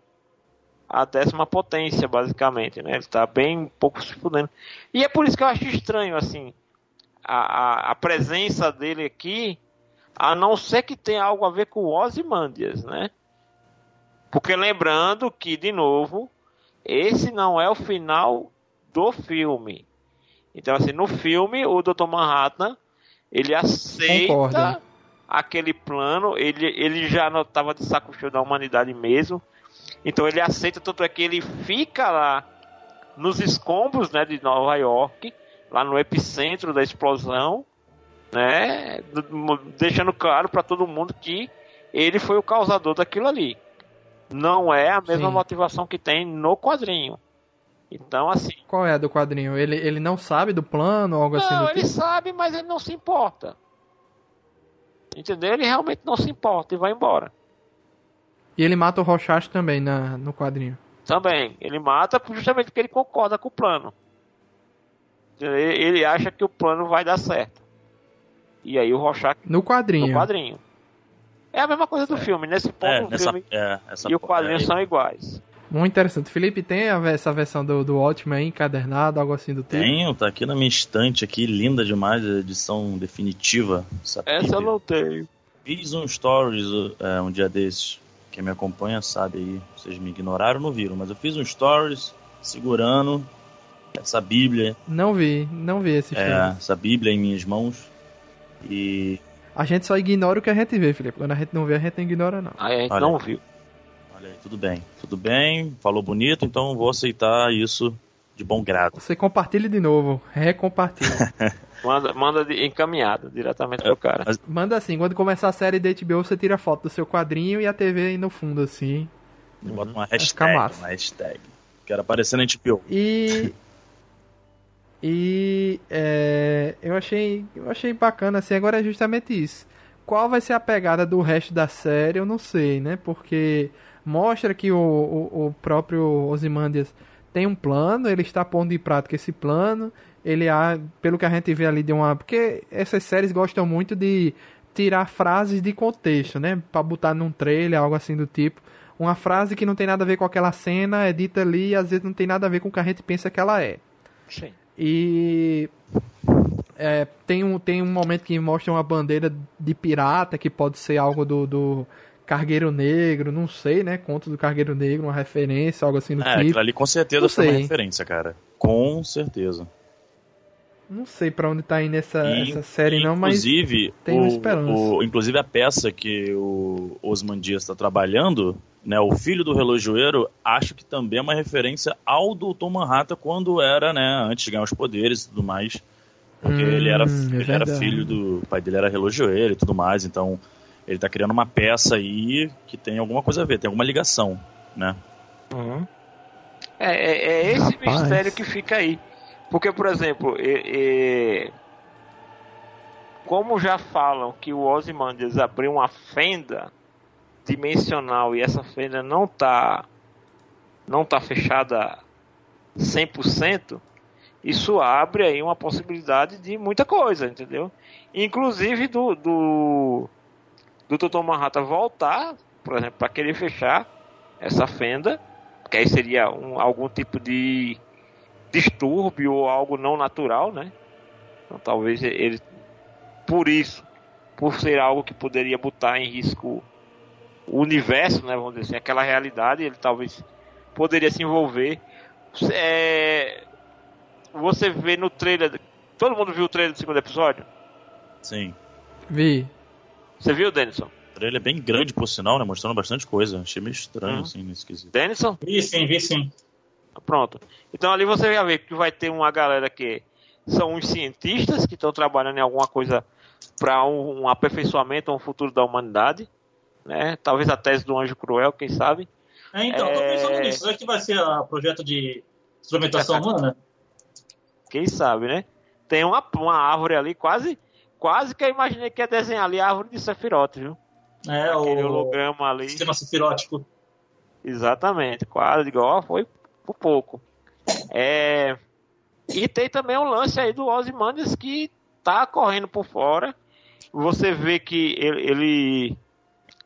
à décima potência, basicamente, né? Ele está bem pouco se fudendo. E é por isso que eu acho estranho, assim, a, a, a presença dele aqui, a não ser que tenha algo a ver com o Ozymandias, né? Porque lembrando que, de novo, esse não é o final do filme. Então, assim, no filme, o Dr. Manhattan, ele aceita... Concordo aquele plano, ele, ele já não estava de saco cheio da humanidade mesmo. Então ele aceita, tanto é que ele fica lá nos escombros né, de Nova York, lá no epicentro da explosão, né, deixando claro para todo mundo que ele foi o causador daquilo ali. Não é a mesma Sim. motivação que tem no quadrinho. Então, assim. Qual é a do quadrinho? Ele, ele não sabe do plano ou algo não, assim? Não, ele tipo? sabe, mas ele não se importa. Entendeu? Ele realmente não se importa e vai embora. E ele mata o Rorschach também na, no quadrinho. Também. Ele mata justamente porque ele concorda com o plano. Ele, ele acha que o plano vai dar certo. E aí o Rorschach... No quadrinho. No quadrinho. É a mesma coisa do filme. Nesse ponto, é, o nessa, filme é, e o quadrinho é, são iguais. Muito interessante. Felipe, tem essa versão do, do Watchmen aí, encadernado, algo assim do tipo? Tenho, tá aqui na minha estante aqui, linda demais, a edição definitiva. Essa, essa eu não tenho. Fiz um stories é, um dia desses. Quem me acompanha sabe aí. Vocês me ignoraram não viram, mas eu fiz um stories segurando essa Bíblia. Não vi, não vi esse é, filme. Essa Bíblia em minhas mãos. E. A gente só ignora o que a gente vê, Felipe. Quando a gente não vê, a gente não ignora, não. Ah, a gente Olha. não viu. Olha aí, tudo bem. Tudo bem, falou bonito, então vou aceitar isso de bom grado. Você compartilha de novo, recompartilha. <laughs> manda manda de, encaminhado diretamente pro cara. Manda assim, quando começar a série da HBO, você tira a foto do seu quadrinho e a TV aí no fundo, assim. Bota uma hashtag, uma hashtag. Quero aparecer na HBO. E... e é, eu achei eu achei bacana, assim, agora é justamente isso. Qual vai ser a pegada do resto da série, eu não sei, né? Porque mostra que o, o, o próprio Ozymandias tem um plano, ele está pondo em prática esse plano, ele há, pelo que a gente vê ali de uma, porque essas séries gostam muito de tirar frases de contexto, né, para botar num trailer, algo assim do tipo. Uma frase que não tem nada a ver com aquela cena é dita ali e às vezes não tem nada a ver com o que a gente pensa que ela é. Sim. E é, tem, um, tem um momento que mostra uma bandeira de pirata, que pode ser algo do, do Cargueiro Negro, não sei, né? Conto do Cargueiro Negro, uma referência, algo assim do é, tipo. ali com certeza foi uma referência, cara. Com certeza. Não sei para onde tá indo essa, e, essa série, não, mas tem esperança. O, inclusive a peça que o Osman Dias está trabalhando, né, o filho do relojoeiro, acho que também é uma referência ao Dr. Manhattan quando era, né, antes de ganhar os poderes e tudo mais. Porque hum, ele, era, é ele era filho do. O pai dele era relojoeiro e tudo mais, então ele tá criando uma peça aí que tem alguma coisa a ver, tem alguma ligação, né? Uhum. É, é, é, esse Rapaz. mistério que fica aí. Porque, por exemplo, é, como já falam que o Ozymandias abriu uma fenda dimensional e essa fenda não tá não tá fechada 100%, isso abre aí uma possibilidade de muita coisa, entendeu? Inclusive do, do do Dr. Manhattan voltar, por exemplo, para querer fechar essa fenda, que aí seria um, algum tipo de distúrbio ou algo não natural, né? Então talvez ele, por isso, por ser algo que poderia botar em risco o universo, né? Vamos dizer assim, aquela realidade, ele talvez poderia se envolver. É, você vê no trailer. Todo mundo viu o trailer do segundo episódio? Sim. Vi. Você viu, Denison? Trailer é bem grande, por sinal, né? Mostrando bastante coisa. Achei meio estranho, uhum. assim, nesse quesito. Denison? Vi sim, vi sim. Pronto. Então ali você vai ver que vai ter uma galera que são uns cientistas que estão trabalhando em alguma coisa para um, um, aperfeiçoamento, um futuro da humanidade. Né? Talvez a tese do anjo cruel, quem sabe. É, então, é... tô pensando nisso. Será que vai ser o projeto de instrumentação humana? Quem sabe, né? Tem uma, uma árvore ali quase quase que eu imaginei que ia desenhar ali a árvore de Sephiroth, viu? É, Aquele o holograma ali. Sistema sefirótico. Exatamente, quase igual, foi por pouco. É... E tem também o lance aí do Ozymandias que tá correndo por fora. Você vê que ele, ele,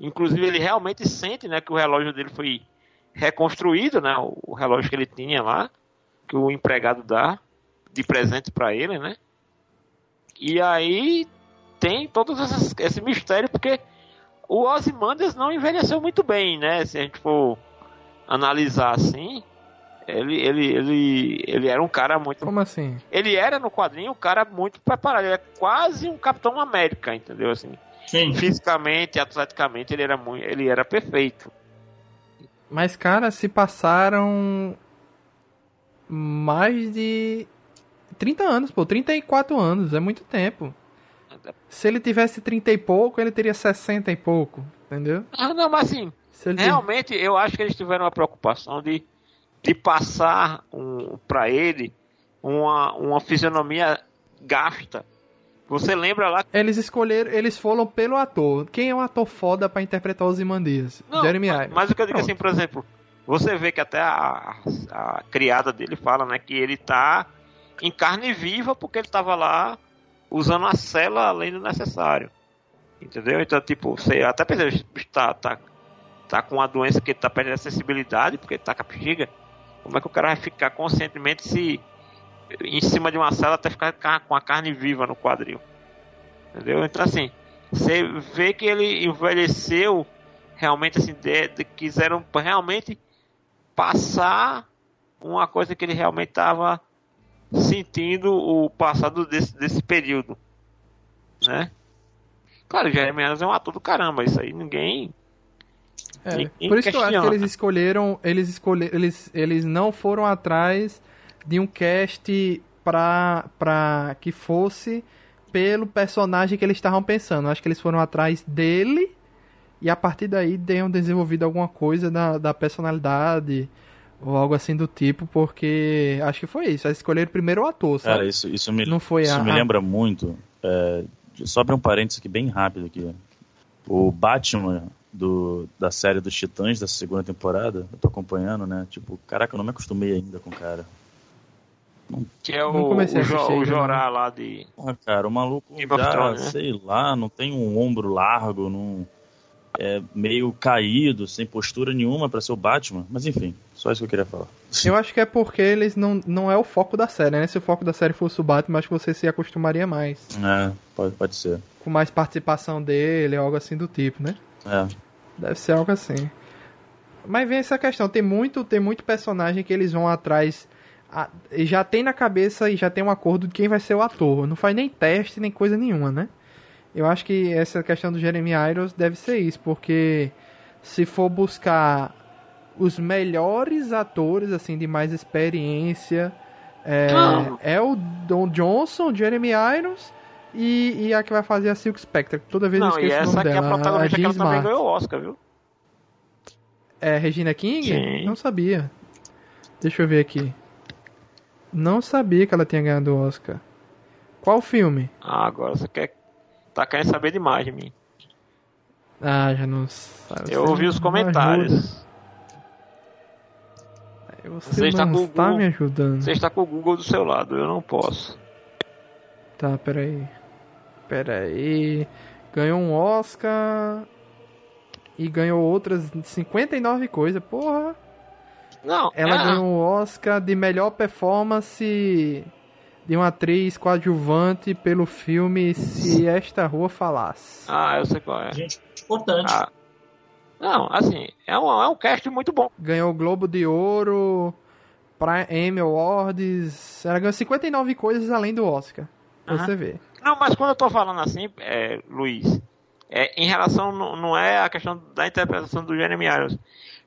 inclusive ele realmente sente, né, que o relógio dele foi reconstruído, né, o relógio que ele tinha lá, que o empregado dá de presente para ele, né? E aí tem todo esse mistério, porque o Ozymandias não envelheceu muito bem, né? Se a gente for analisar assim, ele, ele, ele, ele era um cara muito. Como assim? Ele era no quadrinho um cara muito preparado. Ele é quase um Capitão América, entendeu? Assim, Sim. fisicamente, atleticamente, ele era muito, ele era perfeito. Mas, cara, se passaram mais de 30 anos, pô. 34 anos, é muito tempo. Se ele tivesse 30 e pouco, ele teria 60 e pouco, entendeu? Ah, não, mas assim, realmente eu acho que eles tiveram uma preocupação de, de passar um, para ele uma, uma fisionomia gasta. Você lembra lá Eles escolheram, eles foram pelo ator. Quem é um ator foda pra interpretar os Imandias? Jeremy Irons. mas o que eu digo Pronto. assim, por exemplo, você vê que até a, a criada dele fala, né, que ele tá em carne viva porque ele tava lá usando a cela além do necessário. Entendeu? Então, tipo, você até pensa, tá, tá, tá com uma doença que tá perdendo a sensibilidade porque tá com a bexiga. Como é que o cara vai ficar conscientemente se em cima de uma cela até ficar ca- com a carne viva no quadril? Entendeu? Então, assim, você vê que ele envelheceu realmente assim, de, de- quiseram realmente passar uma coisa que ele realmente estava sentindo o passado desse, desse período, né? Claro, Jeremy Irons é um ator do caramba, isso aí ninguém... É, ninguém Por isso que eu acho que questiona. eles escolheram, eles escolheram, eles, eles não foram atrás de um cast pra, pra que fosse pelo personagem que eles estavam pensando. Eu acho que eles foram atrás dele e a partir daí tenham desenvolvido alguma coisa da, da personalidade ou algo assim do tipo, porque acho que foi isso. Eles escolheram primeiro o ator, sabe? Cara, isso, isso me, Não foi isso a- me lembra muito. É, só abrir um parênteses aqui bem rápido aqui. O Batman do, da série dos Titãs da segunda temporada, eu tô acompanhando, né? Tipo, caraca, eu não me acostumei ainda com o cara. Que é o, comecei a o, Jo- o ainda, Jorá lá de... Porra, cara, o maluco já, Thrones, né? sei lá, não tem um ombro largo, não é meio caído, sem postura nenhuma pra ser o Batman. Mas enfim, só isso que eu queria falar. Eu acho que é porque eles não, não é o foco da série, né? Se o foco da série fosse o Batman, acho que você se acostumaria mais. É, pode, pode ser. Com mais participação dele, algo assim do tipo, né? É. Deve ser algo assim. Mas vem essa questão, tem muito, tem muito personagem que eles vão atrás. a- e já tem na cabeça e já tem um acordo de quem vai ser o ator. Não faz nem teste, nem coisa nenhuma, né? Eu acho que essa questão do Jeremy Irons deve ser isso, porque se for buscar os melhores atores, assim, de mais experiência, é, Não. é o Don Johnson, Jeremy Irons e, e a que vai fazer a Silk Spectre. Toda vez eu Não, e esqueço o essa nome aqui é a dela, protagonista que Jean ela também ganhou o Oscar, viu? É Regina King? Sim. Não sabia. Deixa eu ver aqui. Não sabia que ela tinha ganhado o Oscar. Qual filme? Ah, agora você quer... Tá querendo saber demais de mim. Ah, já não sabe. Eu ouvi os comentários. Você, Você está com o está Google. me ajudando. Você está com o Google do seu lado, eu não posso. Tá, peraí. Peraí. Ganhou um Oscar. E ganhou outras 59 coisas. Porra. Não, Ela é- ganhou o Oscar de melhor performance de uma atriz coadjuvante pelo filme Se Esta Rua Falasse. Ah, eu sei qual é. Gente, importante. Ah. Não, assim, é um, é um cast muito bom. Ganhou o Globo de Ouro, pra Emmy Awards. Ela ganhou 59 coisas além do Oscar. Pra Aham. você ver. Não, mas quando eu tô falando assim, é, Luiz, é, em relação, não, não é a questão da interpretação do Jeremy Irons.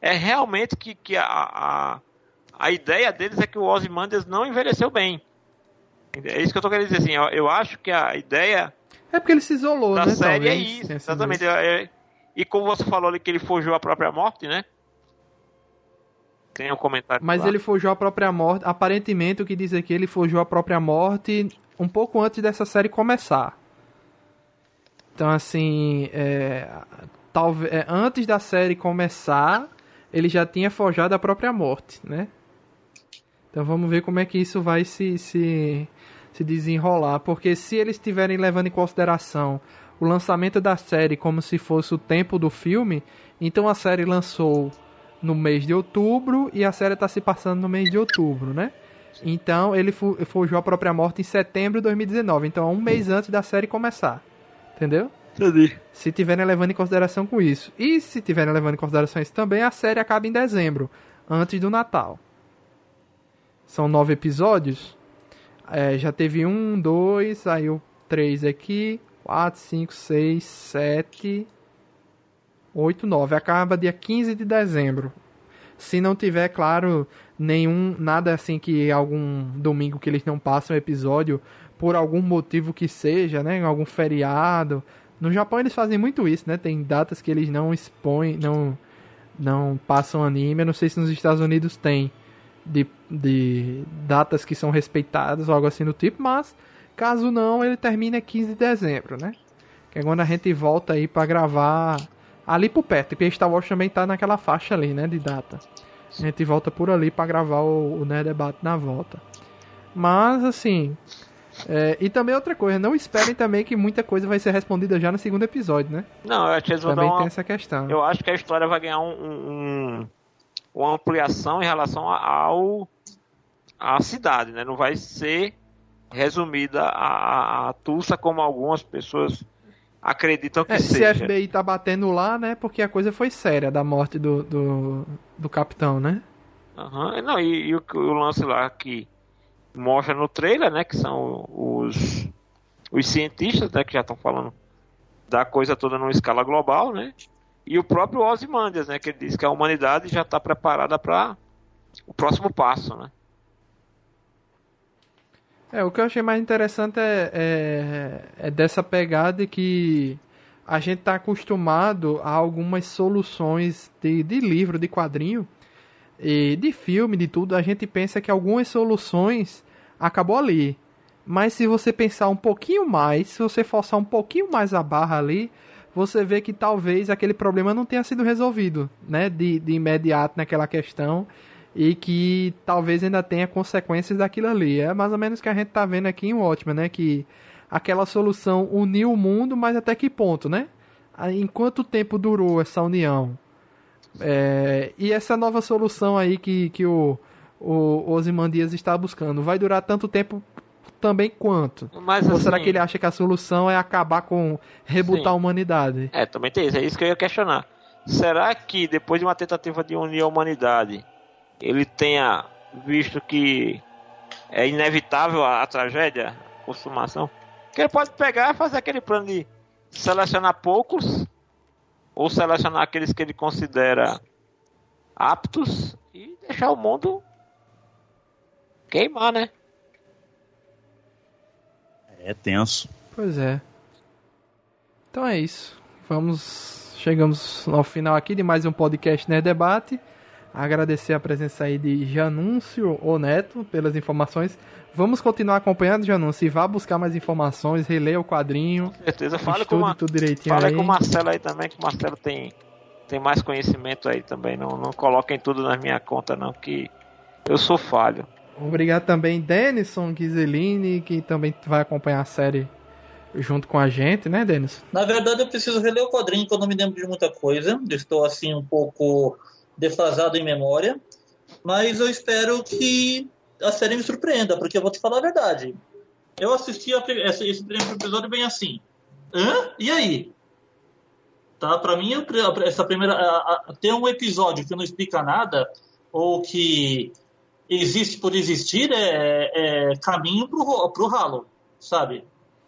É realmente que, que a, a, a ideia deles é que o Ozymandias não envelheceu bem. É isso que eu tô querendo dizer, assim, eu, eu acho que a ideia É porque ele se isolou, da né? série é talvez, isso, tenha sido exatamente. isso. É- é- e como você falou ali que ele forjou a própria morte, né? Tem um comentário Mas lá. ele forjou a própria morte. Aparentemente, o que diz aqui, ele forjou a própria morte um pouco antes dessa série começar. Então, assim, é, talvez é, antes da série começar, ele já tinha forjado a própria morte, né? Então, vamos ver como é que isso vai se, se, se desenrolar. Porque se eles estiverem levando em consideração o lançamento da série como se fosse o tempo do filme, então a série lançou no mês de outubro e a série está se passando no mês de outubro, né? Então ele fu- forjou a própria morte em setembro de 2019, então um mês antes da série começar. Entendeu? Entendi. Se tiverem levando em consideração com isso. E se tiverem levando em consideração isso também, a série acaba em dezembro, antes do Natal. São nove episódios. É, já teve um, dois, aí o três aqui, 4, 5, 6, 7, 8, 9. Acaba dia 15 de dezembro. Se não tiver, claro, nenhum. Nada assim que algum domingo que eles não passam episódio, por algum motivo que seja, né? Algum feriado. No Japão eles fazem muito isso, né? Tem datas que eles não expõem, não, não passam anime. Eu não sei se nos Estados Unidos tem de, de datas que são respeitadas algo assim do tipo, mas caso não, ele termina 15 de dezembro, né? Que é quando a gente volta aí para gravar ali por perto, porque Star Wars também tá naquela faixa ali, né, de data. A gente volta por ali para gravar o, o Nerd Debate na volta. Mas, assim... É, e também outra coisa, não esperem também que muita coisa vai ser respondida já no segundo episódio, né? Não, eu acho que eles vão Também dar tem uma... essa questão. Eu acho que a história vai ganhar um, um- uma ampliação em relação ao à cidade, né? Não vai ser resumida a, a, a Tulsa como algumas pessoas acreditam que É, se seja. a FBI tá batendo lá, né? Porque a coisa foi séria da morte do, do, do capitão, né? Aham, Não, e, e o, o lance lá que mostra no trailer, né? Que são os, os cientistas, né? Que já estão falando da coisa toda numa escala global, né? E o próprio Ozymandias, né? Que ele diz que a humanidade já está preparada para o próximo passo, né? É, o que eu achei mais interessante é, é, é dessa pegada que a gente tá acostumado a algumas soluções de, de livro, de quadrinho, e de filme, de tudo. A gente pensa que algumas soluções acabou ali. Mas se você pensar um pouquinho mais, se você forçar um pouquinho mais a barra ali, você vê que talvez aquele problema não tenha sido resolvido, né? De, de imediato naquela questão e que talvez ainda tenha consequências daquilo ali. É mais ou menos o que a gente tá vendo aqui em Watchmen, né? Que aquela solução uniu o mundo, mas até que ponto, né? Em quanto tempo durou essa união? É, e essa nova solução aí que, que o, o Ozymandias está buscando, vai durar tanto tempo também quanto? Mas, Ou será assim, que ele acha que a solução é acabar com rebutar Sim. a humanidade? É, também tem isso, é isso que eu ia questionar. Será que depois de uma tentativa de unir a humanidade, ele tenha visto que é inevitável a, a tragédia, a consumação? Que ele pode pegar e fazer aquele plano de selecionar poucos, ou selecionar aqueles que ele considera aptos e deixar o mundo queimar, né? É tenso. Pois é. Então é isso. Vamos. Chegamos ao final aqui de mais um podcast Nerd Debate. Agradecer a presença aí de Janúncio ou Neto pelas informações. Vamos continuar acompanhando, Janúncio, e vá buscar mais informações, releia o quadrinho, Com certeza. Fale com, uma, tudo direitinho fale aí. com o Marcelo aí também, que o Marcelo tem, tem mais conhecimento aí também. Não, não coloquem tudo na minha conta, não, que eu sou falho. Obrigado também, Denison Ghiseline, que também vai acompanhar a série junto com a gente, né, Denison? Na verdade, eu preciso reler o quadrinho, que eu não me lembro de muita coisa. Estou, assim, um pouco defasado em memória. Mas eu espero que a série me surpreenda, porque eu vou te falar a verdade. Eu assisti a esse, esse primeiro episódio bem assim. Hã? E aí? Tá? Pra mim, essa primeira. a- a- ter um episódio que não explica nada, ou que existe por existir, é, é caminho pro, ro- pro ralo, sabe?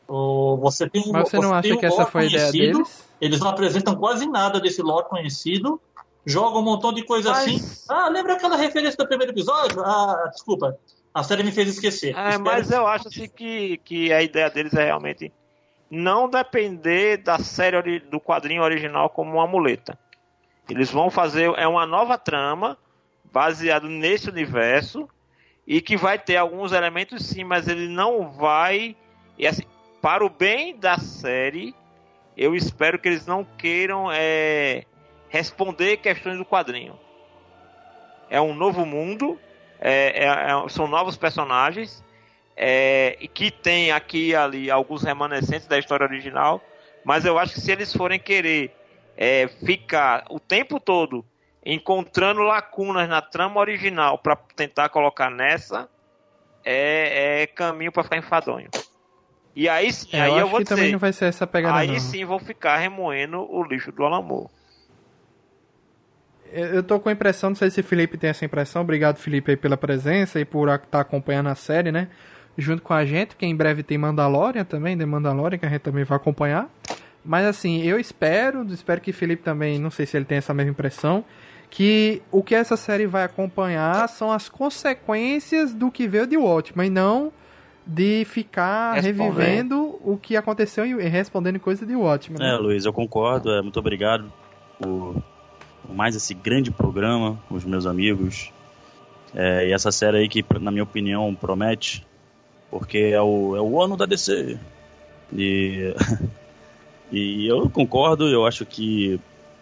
Ou você tem um Mas você não tem acha um que essa foi a ideia conhecido, deles? eles não apresentam quase nada desse lore conhecido, jogam um montão de coisa Mas- assim. Ah, lembra aquela referência do primeiro episódio? Ah, desculpa. A série me fez esquecer. É, mas eu acho assim que, que a ideia deles é realmente não depender da série do quadrinho original como uma muleta. Eles vão fazer é uma nova trama baseado nesse universo e que vai ter alguns elementos sim, mas ele não vai e assim, para o bem da série, eu espero que eles não queiram é, responder questões do quadrinho. É um novo mundo, é- é- é- são novos personagens é, e que tem aqui e ali alguns remanescentes da história original, mas eu acho que se eles forem querer é, ficar o tempo todo encontrando lacunas na trama original para tentar colocar nessa, é, é caminho para ficar enfadonho. E aí, sim, É, aí eu eu vou que também dizer, não vai ser essa pegada aí não. sim vão ficar remoendo o lixo do Alamo. Eu eu tô com a impressão, não sei se o Felipe tem essa impressão, obrigado Felipe aí pela presença e por estar acompanhando a série, né? junto com a gente, que em breve tem Mandalorian também, The Mandalorian, que a gente também vai acompanhar. Mas assim, eu espero, espero que Felipe também, não sei se ele tem essa mesma impressão, que o que essa série vai acompanhar são as consequências do que veio de Watchmen, e não de ficar revivendo o que aconteceu e respondendo coisa de Watchmen. É, Luiz, eu concordo. É, muito obrigado por, mais esse grande programa os meus amigos. É, e essa série aí que, na minha opinião, promete, porque é o, é o ano da DC. E, <laughs> e eu concordo, eu acho que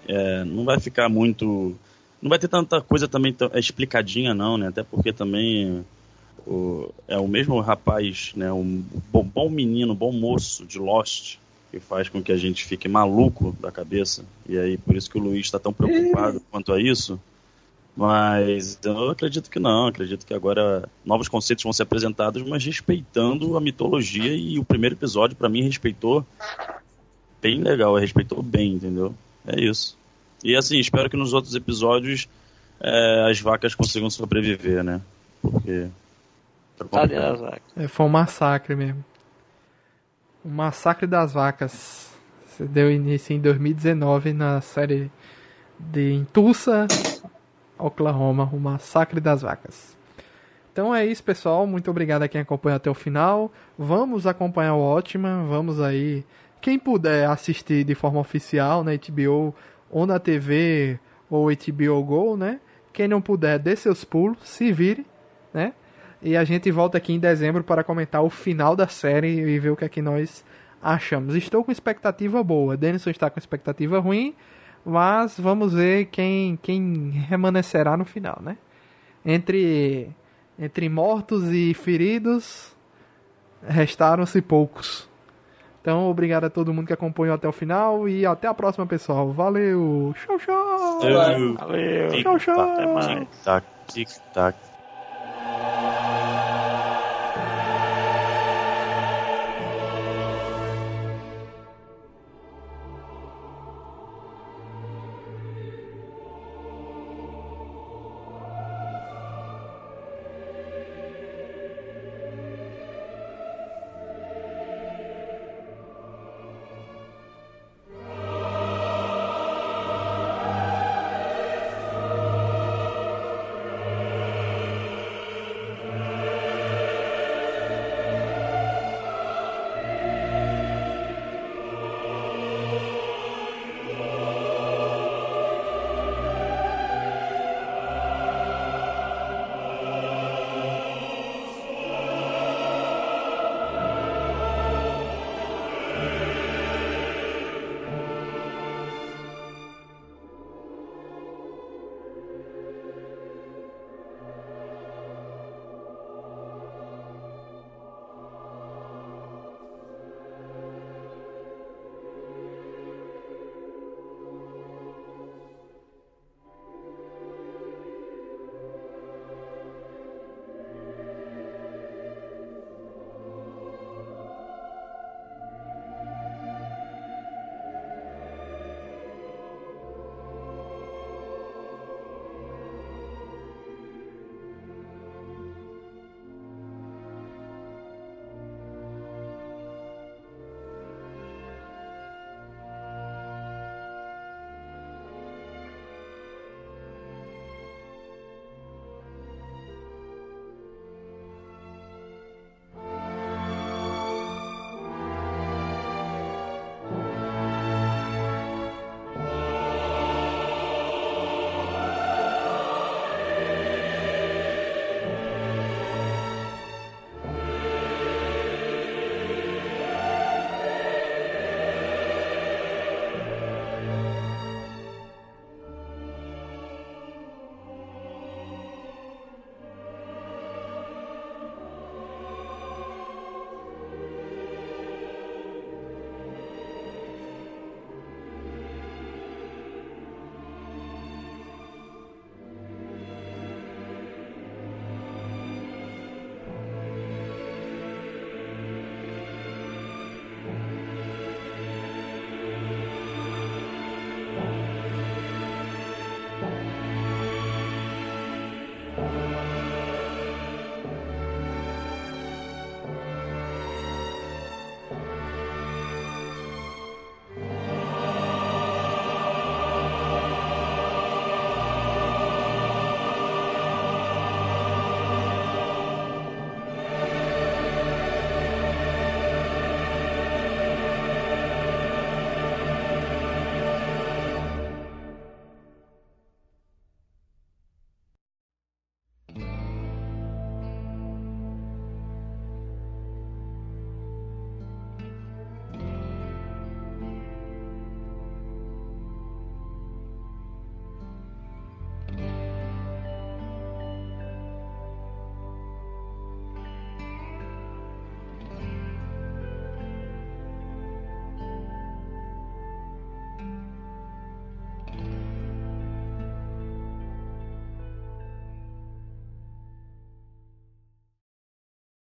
é, não vai ficar muito. Não vai ter tanta coisa também explicadinha, não, né? Até porque também o, é o mesmo rapaz, né, um bom, bom menino, bom moço de Lost, que faz com que a gente fique maluco da cabeça. E aí, por isso que o Luiz está tão preocupado quanto a isso. Mas eu acredito que não, acredito que agora novos conceitos vão ser apresentados, mas respeitando a mitologia e o primeiro episódio, para mim, respeitou bem legal, respeitou bem, entendeu? É isso. E assim, espero que nos outros episódios é, as vacas consigam sobreviver, né? Porque das vacas. É, foi um massacre mesmo. Um massacre das vacas. Você deu início em 2019 na série de Tulsa, Oklahoma, o massacre das vacas. Então é isso, pessoal. Muito obrigado a quem acompanhou até o final. Vamos acompanhar o Ótima. Vamos aí. Quem puder assistir de forma oficial na HBO ou na TV ou HBO Go, né? Quem não puder, dê seus pulos, se vire, né? E a gente volta aqui em dezembro para comentar o final da série e ver o que é que nós achamos. Estou com expectativa boa. Denison está com expectativa ruim, mas vamos ver quem, quem remanescerá no final, né? Entre, entre mortos e feridos, restaram-se poucos. Então, obrigado a todo mundo que acompanhou até o final e até a próxima, pessoal. Valeu! Tchau, tchau! Valeu! Tchau, tchau! Até mais. Tic-tac, tic-tac.